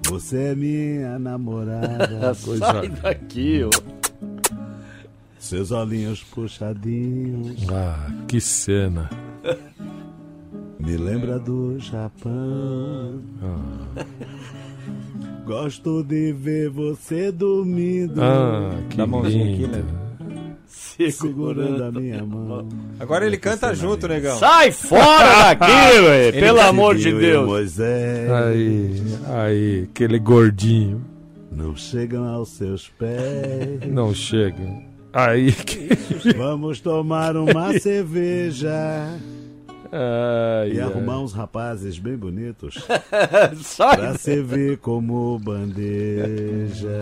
Você é minha namorada. [laughs] Sai daqui, ó. Seus olhinhos puxadinhos. Ah, que cena. Me lembra do Japão. Ah. Gosto de ver você dormindo. Ah, que Dá mãozinha aqui, né? Segurando a minha [laughs] mão. Agora ele canta junto, negão. Sai fora daqui. [laughs] Ele Pelo amor de Eu Deus. Moisés Aí, aí, aquele gordinho. não chegam aos seus pés. [laughs] Não chega. Aí que. Vamos tomar uma cerveja Ai, e ai. arrumar uns rapazes bem bonitos Sai. pra servir como bandeja.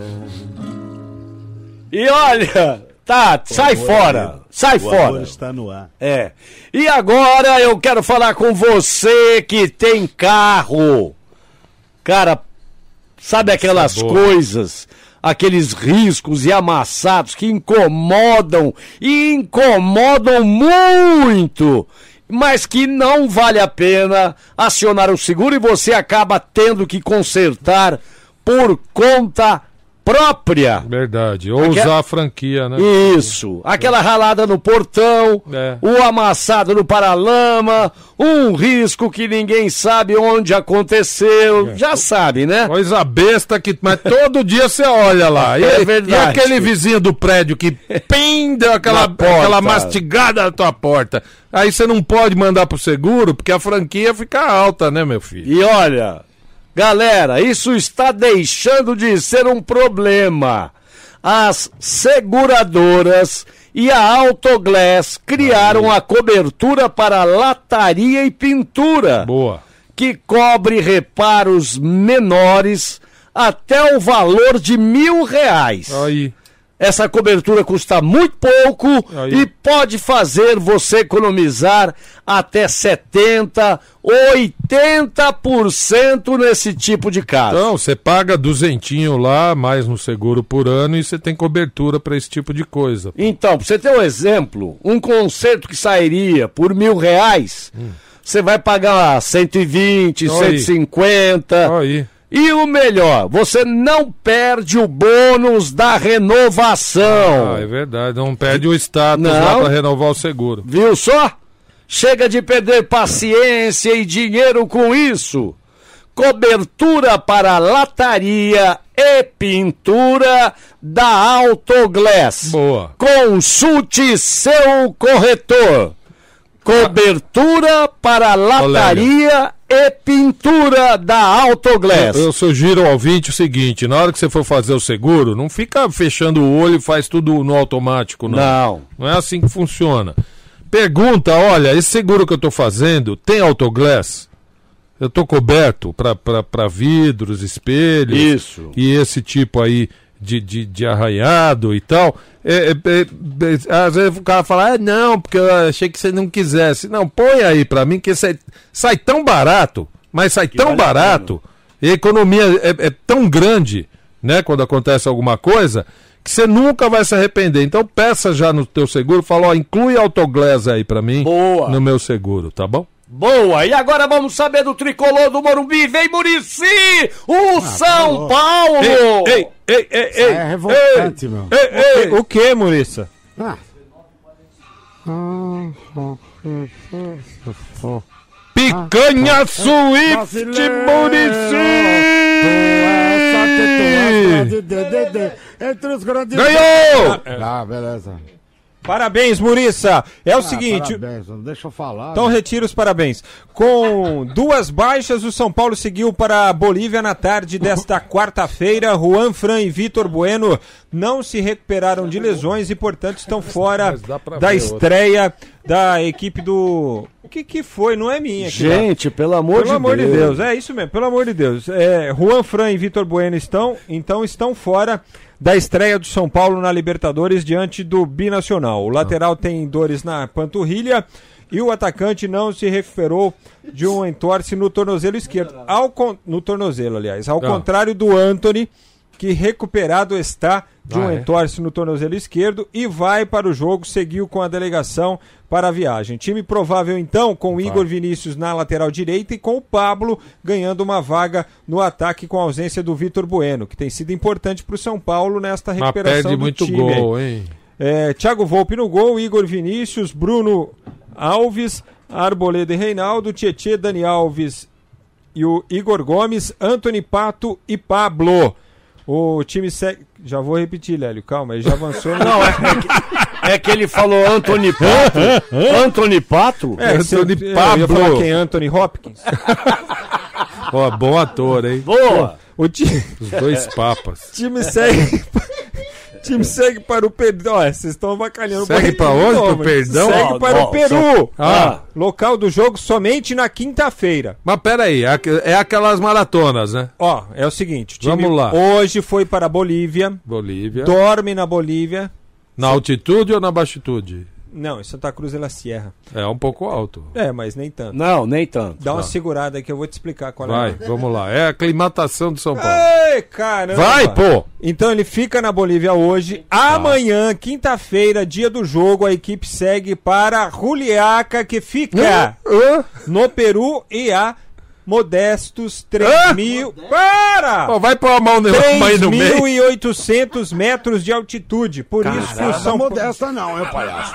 E olha, tá, sai O amor fora. é- Sai o fora. amor está no ar. É. E agora eu quero falar com você que tem carro. Cara, sabe aquelas Essa boa. coisas, aqueles riscos e amassados que incomodam e incomodam muito, mas que não vale a pena acionar o seguro e você acaba tendo que consertar por conta própria. Verdade. Ou Aquela- usar a franquia, né? Isso, aquela ralada no portão, É. o amassado no paralama, um risco que ninguém sabe onde aconteceu, já sabe, né? Coisa besta que. Mas todo dia você olha lá. [laughs] E, É e verdade. aquele vizinho do prédio que pim, deu aquela, aquela mastigada na tua porta. Aí você não pode mandar pro seguro porque a franquia fica alta, né, meu filho? E olha, Galera, isso está deixando de ser um problema. As seguradoras e a Autoglass criaram a cobertura para lataria e pintura. Boa. Que cobre reparos menores até o valor de mil reais. Aí. Essa cobertura custa muito pouco Aí. e pode fazer você economizar até 70, 80% nesse tipo de caso. Então, você paga duzentinho lá, mais no seguro por ano, e você tem cobertura para esse tipo de coisa. Então, pra você ter um exemplo, um concerto que sairia por mil reais, você vai pagar 120, Aí. 150. Aí. E o melhor, você não perde o bônus da renovação. Ah, é verdade. Não perde o status lá Não. para renovar o seguro. Viu só? Chega de perder paciência e dinheiro com isso. Cobertura para lataria e pintura da Autoglass. Boa. Consulte seu corretor. Cobertura para lataria e pintura da Autoglass. Eu, eu sugiro ao ouvinte o seguinte: na hora que você for fazer o seguro, não fica fechando o olho e faz tudo no automático, não. Não. Não é assim que funciona. Pergunta: olha, esse seguro que eu estou fazendo tem autoglass? Eu estou coberto para vidros, espelhos. Isso. E esse tipo aí de, de, de arranhado e tal. É, é, é, é, às vezes o cara fala, ah, não, porque eu achei que você não quisesse. Não, põe aí para mim que sai, sai tão barato, mas sai tão vale a barato, e a economia é, é tão grande, né, quando acontece alguma coisa, que você nunca vai se arrepender. Então peça já no teu seguro, fala, ó, inclui autoglass aí para mim Boa. no meu seguro, tá bom? Boa, e agora vamos saber do tricolor do Morumbi. Vem Murici, o São Paulo! Ei, ei, ei, ei, ei, É revoltante, ei, meu. ei, ei. O que, Muriça? Ah. Picanha Swift Murici! Entre os grandes. Ganhou! Ah, beleza. Parabéns, Muriça. É o Ah, seguinte. Parabéns, não deixa eu falar. Então né? retira os parabéns. Com duas baixas, o São Paulo seguiu para a Bolívia na tarde desta [laughs] quarta-feira. Juan Fran e Vitor Bueno não se recuperaram de lesões e, portanto, estão fora da estreia da equipe do. O que, que foi? Não é minha. aqui, lá. Gente, pelo amor, Pelo amor de Deus, é isso mesmo, pelo amor de Deus. É, Juan Fran e Vitor Bueno estão, então estão fora da estreia do São Paulo na Libertadores diante do Binacional. O lateral tem dores na panturrilha e o atacante não se recuperou de um entorse no tornozelo esquerdo. Ao con- no tornozelo, aliás. Ao Ah. contrário do Anthony, que recuperado está de um Ah, é? entorse no tornozelo esquerdo e vai para o jogo, seguiu com a delegação para a viagem. Time provável então com o Igor Vinícius na lateral direita e com o Pablo ganhando uma vaga no ataque com a ausência do Vitor Bueno, que tem sido importante para o São Paulo nesta Mas recuperação perde do muito time. gol, hein? É, Thiago Volpe no gol, Igor Vinícius, Bruno Alves, Arboleda e Reinaldo, Tietê, Dani Alves e o Igor Gomes, Anthony Pato e Pablo. O time segue. Já vou repetir, Lélio, calma, ele já avançou. no- [laughs] Não, é, é que, é que ele falou Anthony Pato. Anthony Pato? É, se eu, Anthony eu ia falar quem? Anthony Hopkins? Ó, bom ator, hein? Boa! O time, Os dois papas. [laughs] time segue. Time segue para o Perdão. Olha, vocês estão avacalhando o Segue de onde? Pro hein? Perdão? Segue para o Peru. Ah. Local do jogo somente na quinta-feira. Mas peraí, é aqu- é aquelas maratonas, né? Ó, é o seguinte, o time Vamos lá. hoje foi para a Bolívia, Bolívia. dorme na Bolívia. Na altitude ou na baixitude? Não, em Santa Cruz de la Sierra. É um pouco alto. É, mas nem tanto. Não, nem tanto. Dá uma Tá. segurada que eu vou te explicar qual Vai, é. vamos lá. É a aclimatação de São Paulo. Ei, caramba! Vai, pô! Então ele fica na Bolívia hoje. Amanhã, quinta-feira, dia do jogo, a equipe segue para Juliaca, que fica no Peru e a modestos 3 mil. Para! Pô, vai pôr a mão no, mãe no meio. 3.800 metros de altitude. Por isso que o Não São Paulo. modesta não, hein, palhaço.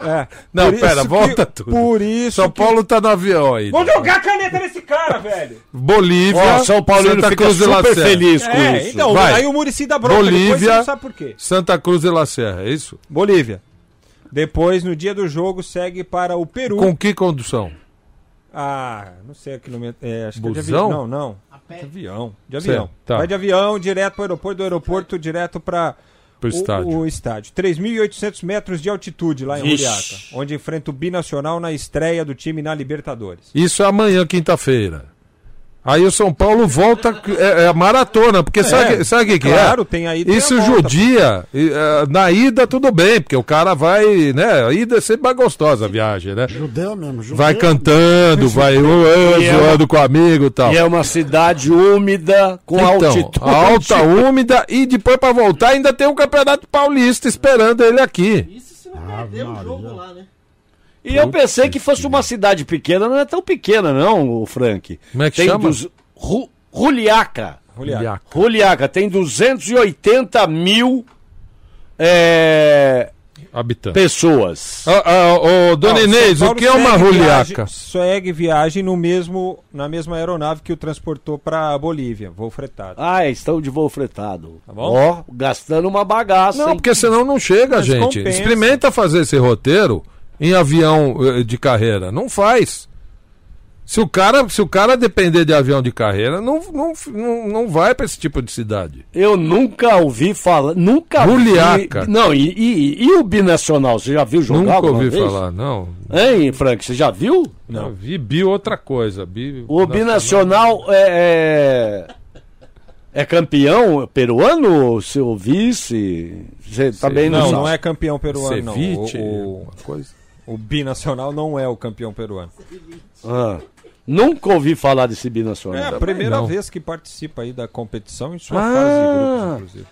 É, Não, isso pera, que- volta tudo. Por isso. São que- Paulo tá no avião aí. Vou jogar a caneta nesse cara, velho! Bolívia. Ó, São Paulino Santa fica Cruz de la super Serra. feliz com É, isso. então, Vai. aí o Murici dá bronca, depois você Bolívia. não sabe por quê. Santa Cruz de la Serra, é isso? Bolívia. Depois, no dia do jogo, segue para o Peru. Com que condução? Ah, não sei a quilômetro. É, acho que é de Busão? avião. Não, não. De avião. De avião. Certo, tá. Vai de avião direto para o aeroporto, do aeroporto direto para Pro estádio. O, estádio. 3.800 metros de altitude lá em. Juliaca, onde enfrenta o Binacional na estreia do time na Libertadores. Isso é amanhã, quinta-feira. Aí o São Paulo volta, é, é maratona, porque sabe É, sabe o que, que claro, é? tem a ida e Isso judia. e, é, na ida tudo bem, porque o cara vai, né? A ida é sempre mais gostosa a viagem, né? Judeu mesmo, judeu. Vai cantando, vai uh, E é zoando uma- com o amigo e tal. E é uma cidade úmida, com Então, altitude. alta, úmida e depois pra voltar ainda tem um campeonato paulista esperando ele aqui. E eu pensei que fosse uma cidade pequena, não é tão pequena não, o Frank. Como é que tem chama? Dos... Ru... Ruliaca. Juliaca. Ruliaca tem 280 mil é, Habitante. pessoas. Ah, ah, ô, dona Não, Inês, o que é uma ruliaca? Segue viagem no mesmo, na mesma aeronave que o transportou para Bolívia, voo fretado. Ah, estão de voo fretado. Tá bom? Ó, gastando uma bagaça. Não, hein? porque senão não chega, Mas gente. compensa. Experimenta fazer esse roteiro em avião eh, de carreira. Não faz. Se o cara, se o cara depender de avião de carreira, não, não, não, não vai para esse tipo de cidade. Eu nunca ouvi falar, nunca Ruliaca. vi. Não, e, e- e o binacional, você já viu jogar Nunca ouvi vez? falar, não. Hein, Frank, você já viu? Não. vi bi outra coisa. Bi, O binacional é, é, é campeão peruano, seu vice? Você também não, não, sabe. não é campeão peruano, não. Ceviche, O, o, alguma coisa. O binacional não é o campeão peruano. Ah, nunca ouvi falar desse binacional. É a primeira não. vez que participa aí da competição em sua Ah. fase de grupos, inclusive.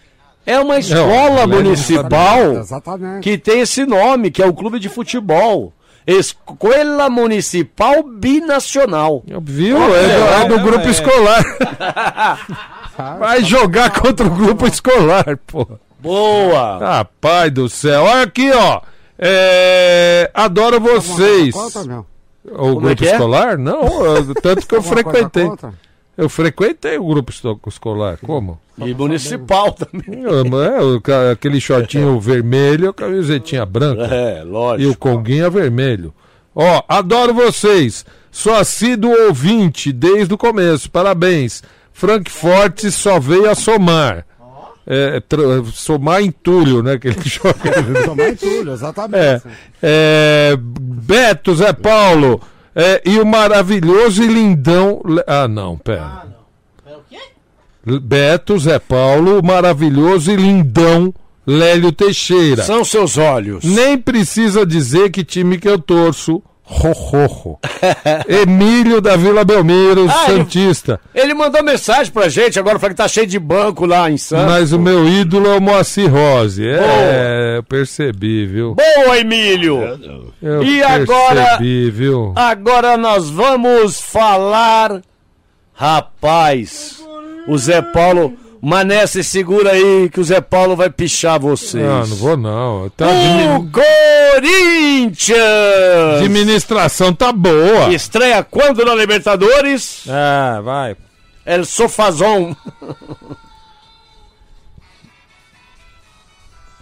É uma Não, escola Lélio municipal Exatamente. que tem esse nome, que é o clube de futebol. Escola Municipal Binacional. Viu? É, do, é do é, grupo é. escolar. [laughs] Vai jogar contra o grupo escolar, pô. Boa! Rapaz do céu. Olha aqui, ó. É, Adoro vocês. Conta. O Como é grupo é? escolar? Não, tanto que eu [laughs] frequentei. Eu frequentei o grupo escolar. Como? E municipal também. É, ca- aquele shortinho [laughs] vermelho, a camisetinha branca. É, E lógico. o Conguinha vermelho. Ó, adoro vocês. Sou assíduo ouvinte desde o começo. Parabéns. Frank Forte só veio a somar. É, tra- somar entulho, né? Que ele [laughs] joga. Tomar entulho, É, exatamente. é, Beto, Zé Paulo. é, e o maravilhoso e lindão. Ah, não, pera. L- Beto, Zé Paulo, o maravilhoso e lindão Lélio Teixeira. São seus olhos. Nem precisa dizer que time que eu torço. Ho. [laughs] Emílio da Vila Belmiro, Ah, ele- Santista. Ele mandou mensagem pra gente, agora falou que tá cheio de banco lá em Santos. Mas o meu ídolo é o Moacir Rose. É, eu percebi, viu? Boa, Emílio! Eu E agora- percebi, viu? Agora nós vamos falar. Rapaz, o Zé Paulo. Mané, se segura aí que o Zé Paulo vai pichar vocês. Não, não vou não. Tá O Corinthians! administração tá boa. Estreia quando na Libertadores? Ah, vai. El Sofazon.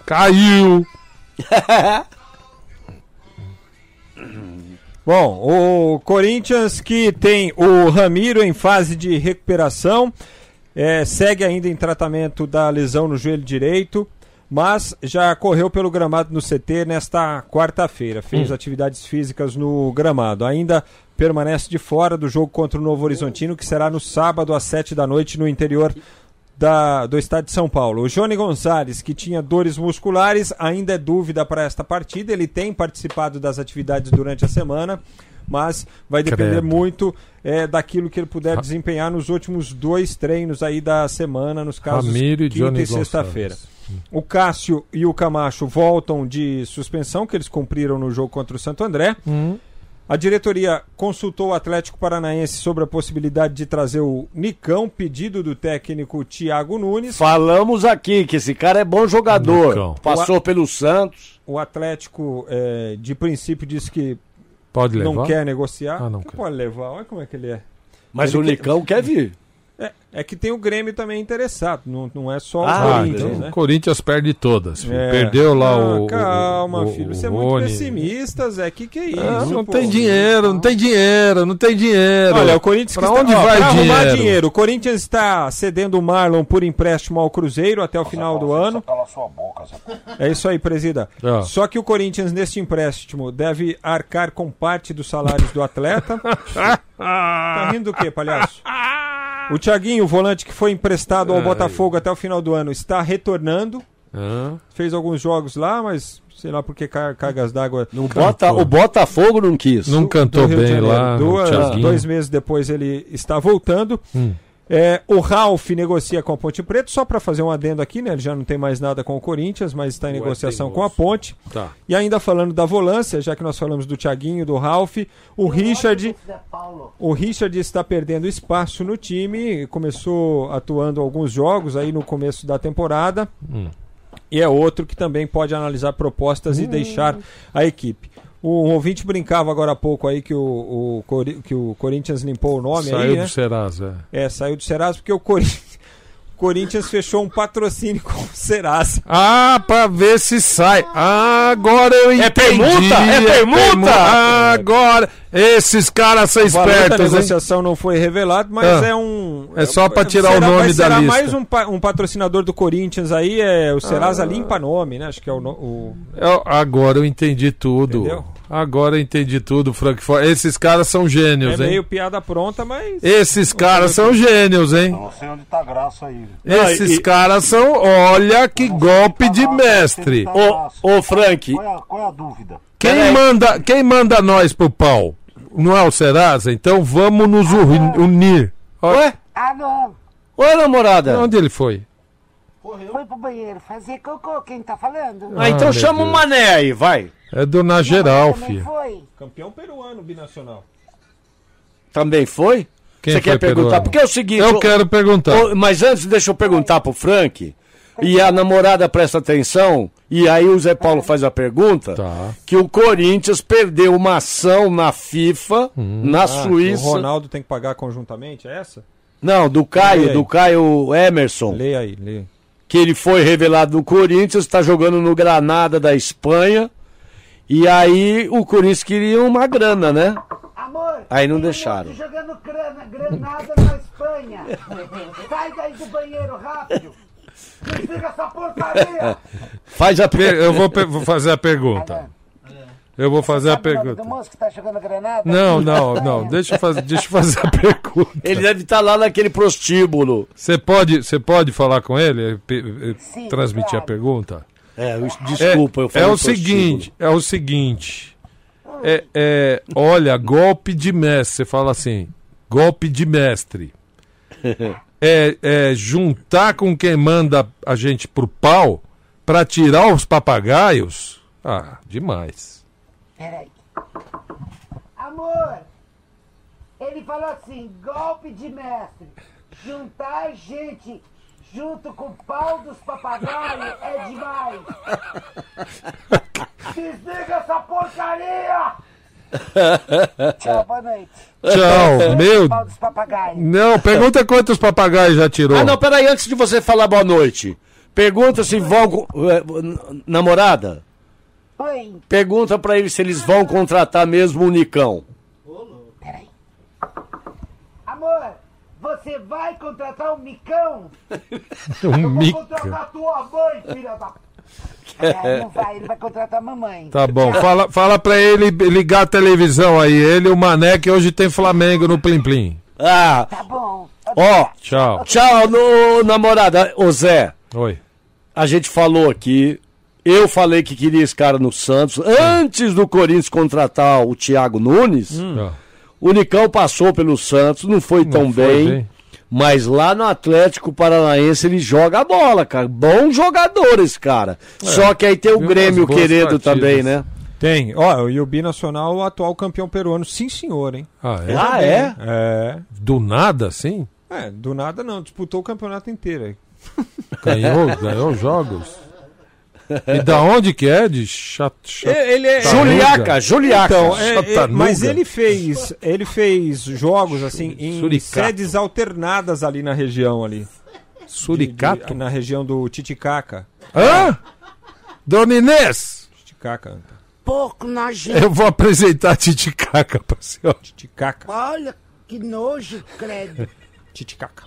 Caiu. [laughs] Bom, o Corinthians que tem o Ramiro em fase de recuperação, é, segue ainda em tratamento da lesão no joelho direito, mas já correu pelo gramado no CT nesta quarta-feira. Fez Hum. atividades físicas no gramado. Ainda permanece de fora do jogo contra o Novo Horizontino, que será no sábado às sete da noite no interior da- do estado de São Paulo. O Johnny Gonçalves, que tinha dores musculares, ainda é dúvida para esta partida. Ele tem participado das atividades durante a semana, mas vai depender Credo. muito é, daquilo que ele puder desempenhar nos últimos dois treinos aí da semana, nos casos Ramiro e quinta Johnny e sexta-feira. O Cássio e o Camacho voltam de suspensão que eles cumpriram no jogo contra o Santo André. Hum. A diretoria consultou o Atlético Paranaense sobre a possibilidade de trazer o Nicão, pedido do técnico Thiago Nunes. Falamos aqui que esse cara é bom jogador. Nicão. Passou pelo Santos. O Atlético, é, de princípio, disse que Pode levar? não quer negociar. Ah, não Que quer. Pode levar, olha como é que ele é. Mas Ele o quer- Nicão quer vir. É, é que tem o Grêmio também interessado, não, não é só o Ah, Corinthians, então, né? o Corinthians perde todas. É. Perdeu lá Ah, o. o- Calma, o- filho, o você é muito Rony. pessimista, Zé. Que que é isso? Ah, não pô? tem dinheiro, não tem dinheiro, não tem dinheiro. Olha, o Corinthians Pra que onde está, ó, vai pra dinheiro? arrumar dinheiro. O Corinthians está cedendo o Marlon por empréstimo ao Cruzeiro até o final do ano. Cala sua boca, Zé. É isso aí, presida. Ah. Só que o Corinthians, neste empréstimo, deve arcar com parte dos salários do atleta. [laughs] tá rindo do quê, palhaço? [laughs] O Thiaguinho, o volante que foi emprestado ao Ai. Botafogo até o final do ano, está retornando. Ah. Fez alguns jogos lá, mas sei lá por que car- cargas d'água. Não Bota, o Botafogo não quis. Não cantou bem Janeiro. lá. o Duas- dois meses depois ele está voltando. Hum. É, o Ralf negocia com a Ponte Preta, só para fazer um adendo aqui, né? Ele já não tem mais nada com o Corinthians, mas está em Ué, negociação com a Ponte. Tá. E ainda falando da volância, já que nós falamos do Thiaguinho, do Ralf, o Richard, o Richard está perdendo espaço no time, começou atuando alguns jogos aí no começo da temporada. Hum. E é outro que também pode analisar propostas e deixar a equipe. O ouvinte brincava agora há pouco aí que o, o que o Corinthians limpou o nome Saiu aí, do né? Serasa. É, saiu do Serasa porque o Corinthians, Corinthians fechou um patrocínio com o Serasa. Ah, pra ver se sai. Ah, agora eu entendi. permuta? É permuta? permu- Ah, agora. Esses caras são O espertos, hein? negociação não foi revelado, mas Ah. é um. É só pra tirar o será- nome vai- da será lista. mais um, um patrocinador do Corinthians aí, é o Serasa Ah. Limpa Nome, né? Acho que é o. o... Eu- agora eu entendi tudo. Entendeu? Agora eu entendi tudo, Frankfurt. Esses caras são É gênios, hein? meio piada pronta, mas. Esses caras são gênios, hein? Não sei onde tá a graça aí. Esses caras são, olha que golpe de mestre. Ô, ô Frank, Qual é, a- qual é a dúvida? Quem manda, quem manda nós pro pau? Não é o Serasa? Então vamos nos uni- unir. Ó, Ué? Ah, não. Oi, namorada. Onde ele foi? Foi pro banheiro fazer cocô, quem tá falando? Ah, então meu chama o Deus. Mané aí, vai. É do Na Geral, Também filho. foi. Campeão peruano binacional. Também foi? Quem Você quer perguntar? peruano? Porque é o seguinte. Eu ô- quero perguntar. mas antes, deixa eu perguntar pro Frank. E a namorada presta atenção. E aí o Zé Paulo faz a pergunta. Tá. Que o Corinthians perdeu uma ação na FIFA, na Ah, Suíça. O Ronaldo tem que pagar conjuntamente, é essa? Não, do Caio, do Caio Emerson. Leia aí, leia. aí. que ele foi revelado no Corinthians, está jogando no Granada da Espanha. E aí o Corinthians queria uma grana, né? Amor, Aí não deixaram. jogando grana, granada na Espanha. [laughs] Sai daí do banheiro rápido. Desliga essa porcaria. Faz a Per- Eu vou, per- vou fazer a pergunta. Eu vou fazer a Sabe o nome pergunta. do moço que tá jogando granada? Não, não, não. Deixa eu fazer, deixa eu fazer a pergunta. Ele deve estar lá naquele prostíbulo. Você pode, você pode falar com ele? Pe- eh, Sim, transmitir claro. a pergunta? É, eu- desculpa, é, eu falei É o prostíbulo. seguinte, é o seguinte. É, é, olha, golpe de mestre. Você fala assim, golpe de mestre. É, é juntar com quem manda a gente pro pau pra tirar os papagaios. Ah, demais. Peraí. Amor, ele falou assim, golpe de mestre. Juntar gente junto com o pau dos papagaios é demais. [laughs] Desliga essa porcaria! Tchau, boa noite. Tchau, meu. Pau dos papagaios. Não, pergunta quantos papagaios já tirou. Ah, não, peraí, antes de você falar boa noite. Pergunta se vão. n- Namorada, Oi, pergunta pra eles se eles vão contratar mesmo o Nicão. peraí. Amor, você vai contratar um micão? [laughs] Um Eu vou contratar tua mãe, filha da... Ah, não vai, ele vai contratar a mamãe. Tá bom, fala, fala pra ele ligar a televisão aí. Ele e o Mané que hoje tem Flamengo no Plim Plim. Ah, Tá bom. ó. Tchau. Tchau, no, namorada. Ô Zé, Oi. a gente falou aqui. Eu falei que queria esse cara no Santos. Antes do Corinthians contratar o Thiago Nunes, Ó, o Nicão passou pelo Santos, não foi tão foi bem. bem. Mas lá no Atlético Paranaense ele joga a bola, cara. Bom jogador esse cara. Só que aí tem o Grêmio querendo partidas. também, né? Tem. Ó, e o Binacional, o atual campeão peruano. Sim, senhor, hein? Ah, é? Ah, é? É. Do nada, assim? É, do nada não. Disputou o campeonato inteiro aí. Ganhou, ganhou jogos? [laughs] E da onde que é? De chat, chat, É, Ele é Juliaca, Juliaca. Então, é, é, mas ele fez, ele fez jogos assim em Suricato. sedes alternadas ali na região ali. Suricato? De- de- na região do Titicaca. Hã? Dona Inês! Titicaca. Pouco nojento. Eu vou apresentar a Titicaca pra senhora. Titicaca. Olha, que nojo, credo. Titicaca.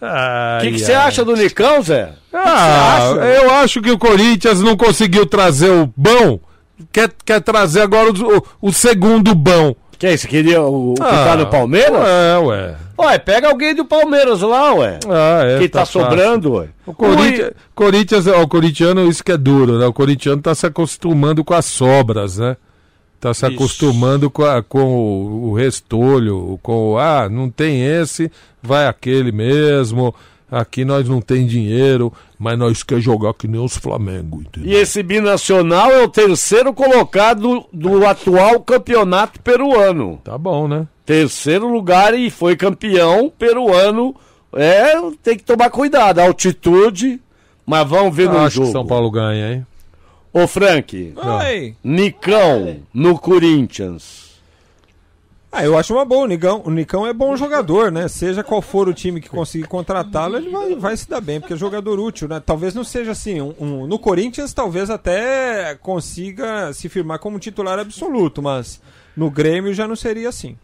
O que que você acha do Nicão, Zé? Ah, eu acho que o Corinthians não conseguiu trazer o bom. Quer, quer trazer agora o, o segundo bom. Que é isso? Queria o, o que Ah, tá no Palmeiras? É, ué. Ué, pega alguém do Palmeiras lá, ué. Ah, é, que tá, fácil. sobrando, ué. O Corinthians, Corinthians, ó, o corintiano, isso que é duro, né? O corintiano tá se acostumando com as sobras, né? Tá se Isso. acostumando com, a- com o, o restolho, com o, ah, não tem esse, vai aquele mesmo. Aqui nós não tem dinheiro, mas nós quer jogar que nem os Flamengo, entendeu? E esse binacional é o terceiro colocado do atual campeonato peruano. Tá bom, né? Terceiro lugar e foi campeão peruano. É, tem que tomar cuidado. Altitude, mas vamos ver no Acho jogo. que São Paulo ganha, hein? Ô, Frank. Oi. Nicão no Corinthians. Ah, eu acho uma boa. O Nicão, o Nicão é bom jogador, né? Seja qual for o time que conseguir contratá-lo, ele vai, vai se dar bem, porque é jogador útil, né? Talvez não seja assim. um- um- no Corinthians, talvez até consiga se firmar como titular absoluto, mas no Grêmio já não seria assim.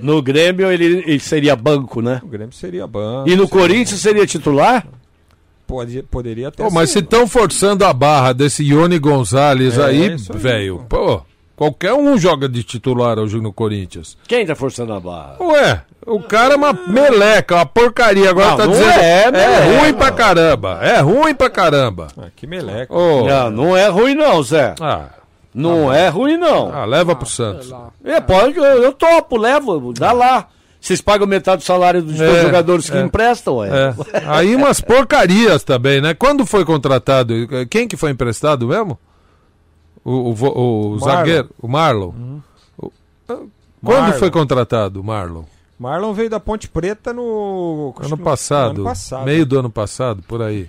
No Grêmio ele, ele seria banco, né? O Grêmio seria banco. E no seria- Corinthians seria titular? Pode, poderia até Pô, mas se estão forçando a barra desse Ione Gonzalez É, aí, velho, pô, qualquer um joga de titular hoje no Corinthians. Quem tá forçando a barra? Ué, o cara é uma meleca, uma porcaria. Agora Não, tá não dizendo. é, É, meleca. ruim pra caramba. É ruim pra caramba. Ah, que meleca. Ô, Não, não é ruim não, Zé. Ah, Não é ruim não. ah, leva pro Santos. É, pode, eu, eu topo, levo, dá lá. Vocês pagam metade do salário dos É, dois jogadores que é. emprestam, ué. É. Aí umas porcarias também, né? Quando foi contratado? Quem que foi emprestado mesmo? O, o, o Marlon. zagueiro, o Marlon. O- Quando Marlon. foi contratado o Marlon? Marlon veio da Ponte Preta no. Ano que no- passado, Ano passado. meio do ano passado, por aí.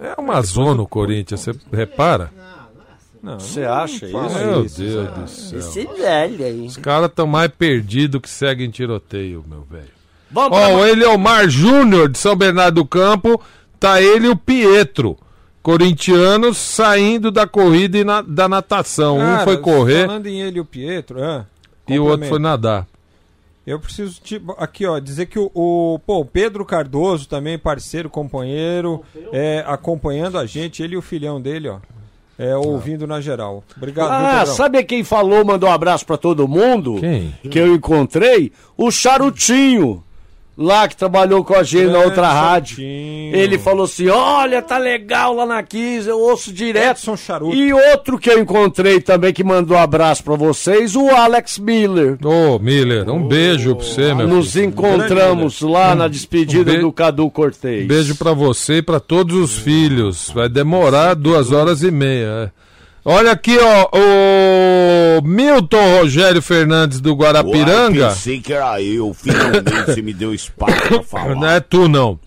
É uma zona o Corinthians, você repara? Não, Você acha isso? Meu Deus do céu. Esse velho aí. Os caras estão mais perdidos que seguem tiroteio, meu velho. Vamos Ó, pra- o Eliomar Júnior de São Bernardo do Campo, tá ele e o Pietro. Corintianos saindo da corrida e na- da natação. um Cara, foi correr Falando em ele e o Pietro, ah, e o outro foi nadar. Eu preciso, tipo, aqui, ó, dizer que o, o, pô, o Pedro Cardoso também, parceiro, companheiro, é, acompanhando a gente, ele e o filhão dele, ó, é, ouvindo na geral. Obrigado, Ah, sabe quem falou, mandou um abraço pra todo mundo? Quem? Que eu encontrei? O Charutinho. Lá que trabalhou com a gente na É, outra rádio. Ele falou assim: olha, tá legal lá na Kiss, eu ouço direto. Edson Charuto. E outro que eu encontrei também que mandou um abraço pra vocês, o Alex Miller. Ô, Miller, um beijo pra você, meu Nos filho. encontramos lá na despedida Um be- do Cadu Cortez. Um beijo pra você e pra todos os filhos. Vai demorar duas horas e meia. Olha aqui, ó, o Milton Rogério Fernandes do Guarapiranga. pensei que era eu, finalmente você me deu espaço pra [coughs] falar. Não é tu, não.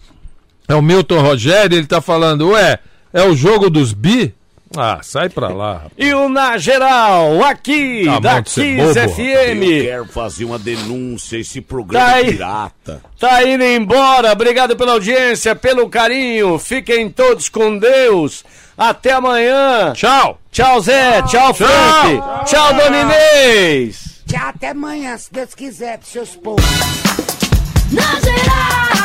É o Milton Rogério, ele tá falando, ué, é o jogo dos bi? Ah, sai pra lá. rapaz. E o Na Geral, aqui, Tá da Kiss. FM. Eu quero fazer uma denúncia, esse programa Tá é aí. pirata. Tá indo embora. Obrigado pela audiência, pelo carinho. Fiquem todos com Deus. Até amanhã. Tchau. Tchau, Zé. Tchau, Frank. Tchau, Dona Inês. Tchau, até amanhã, se Deus quiser, pros seus povos. Na geral.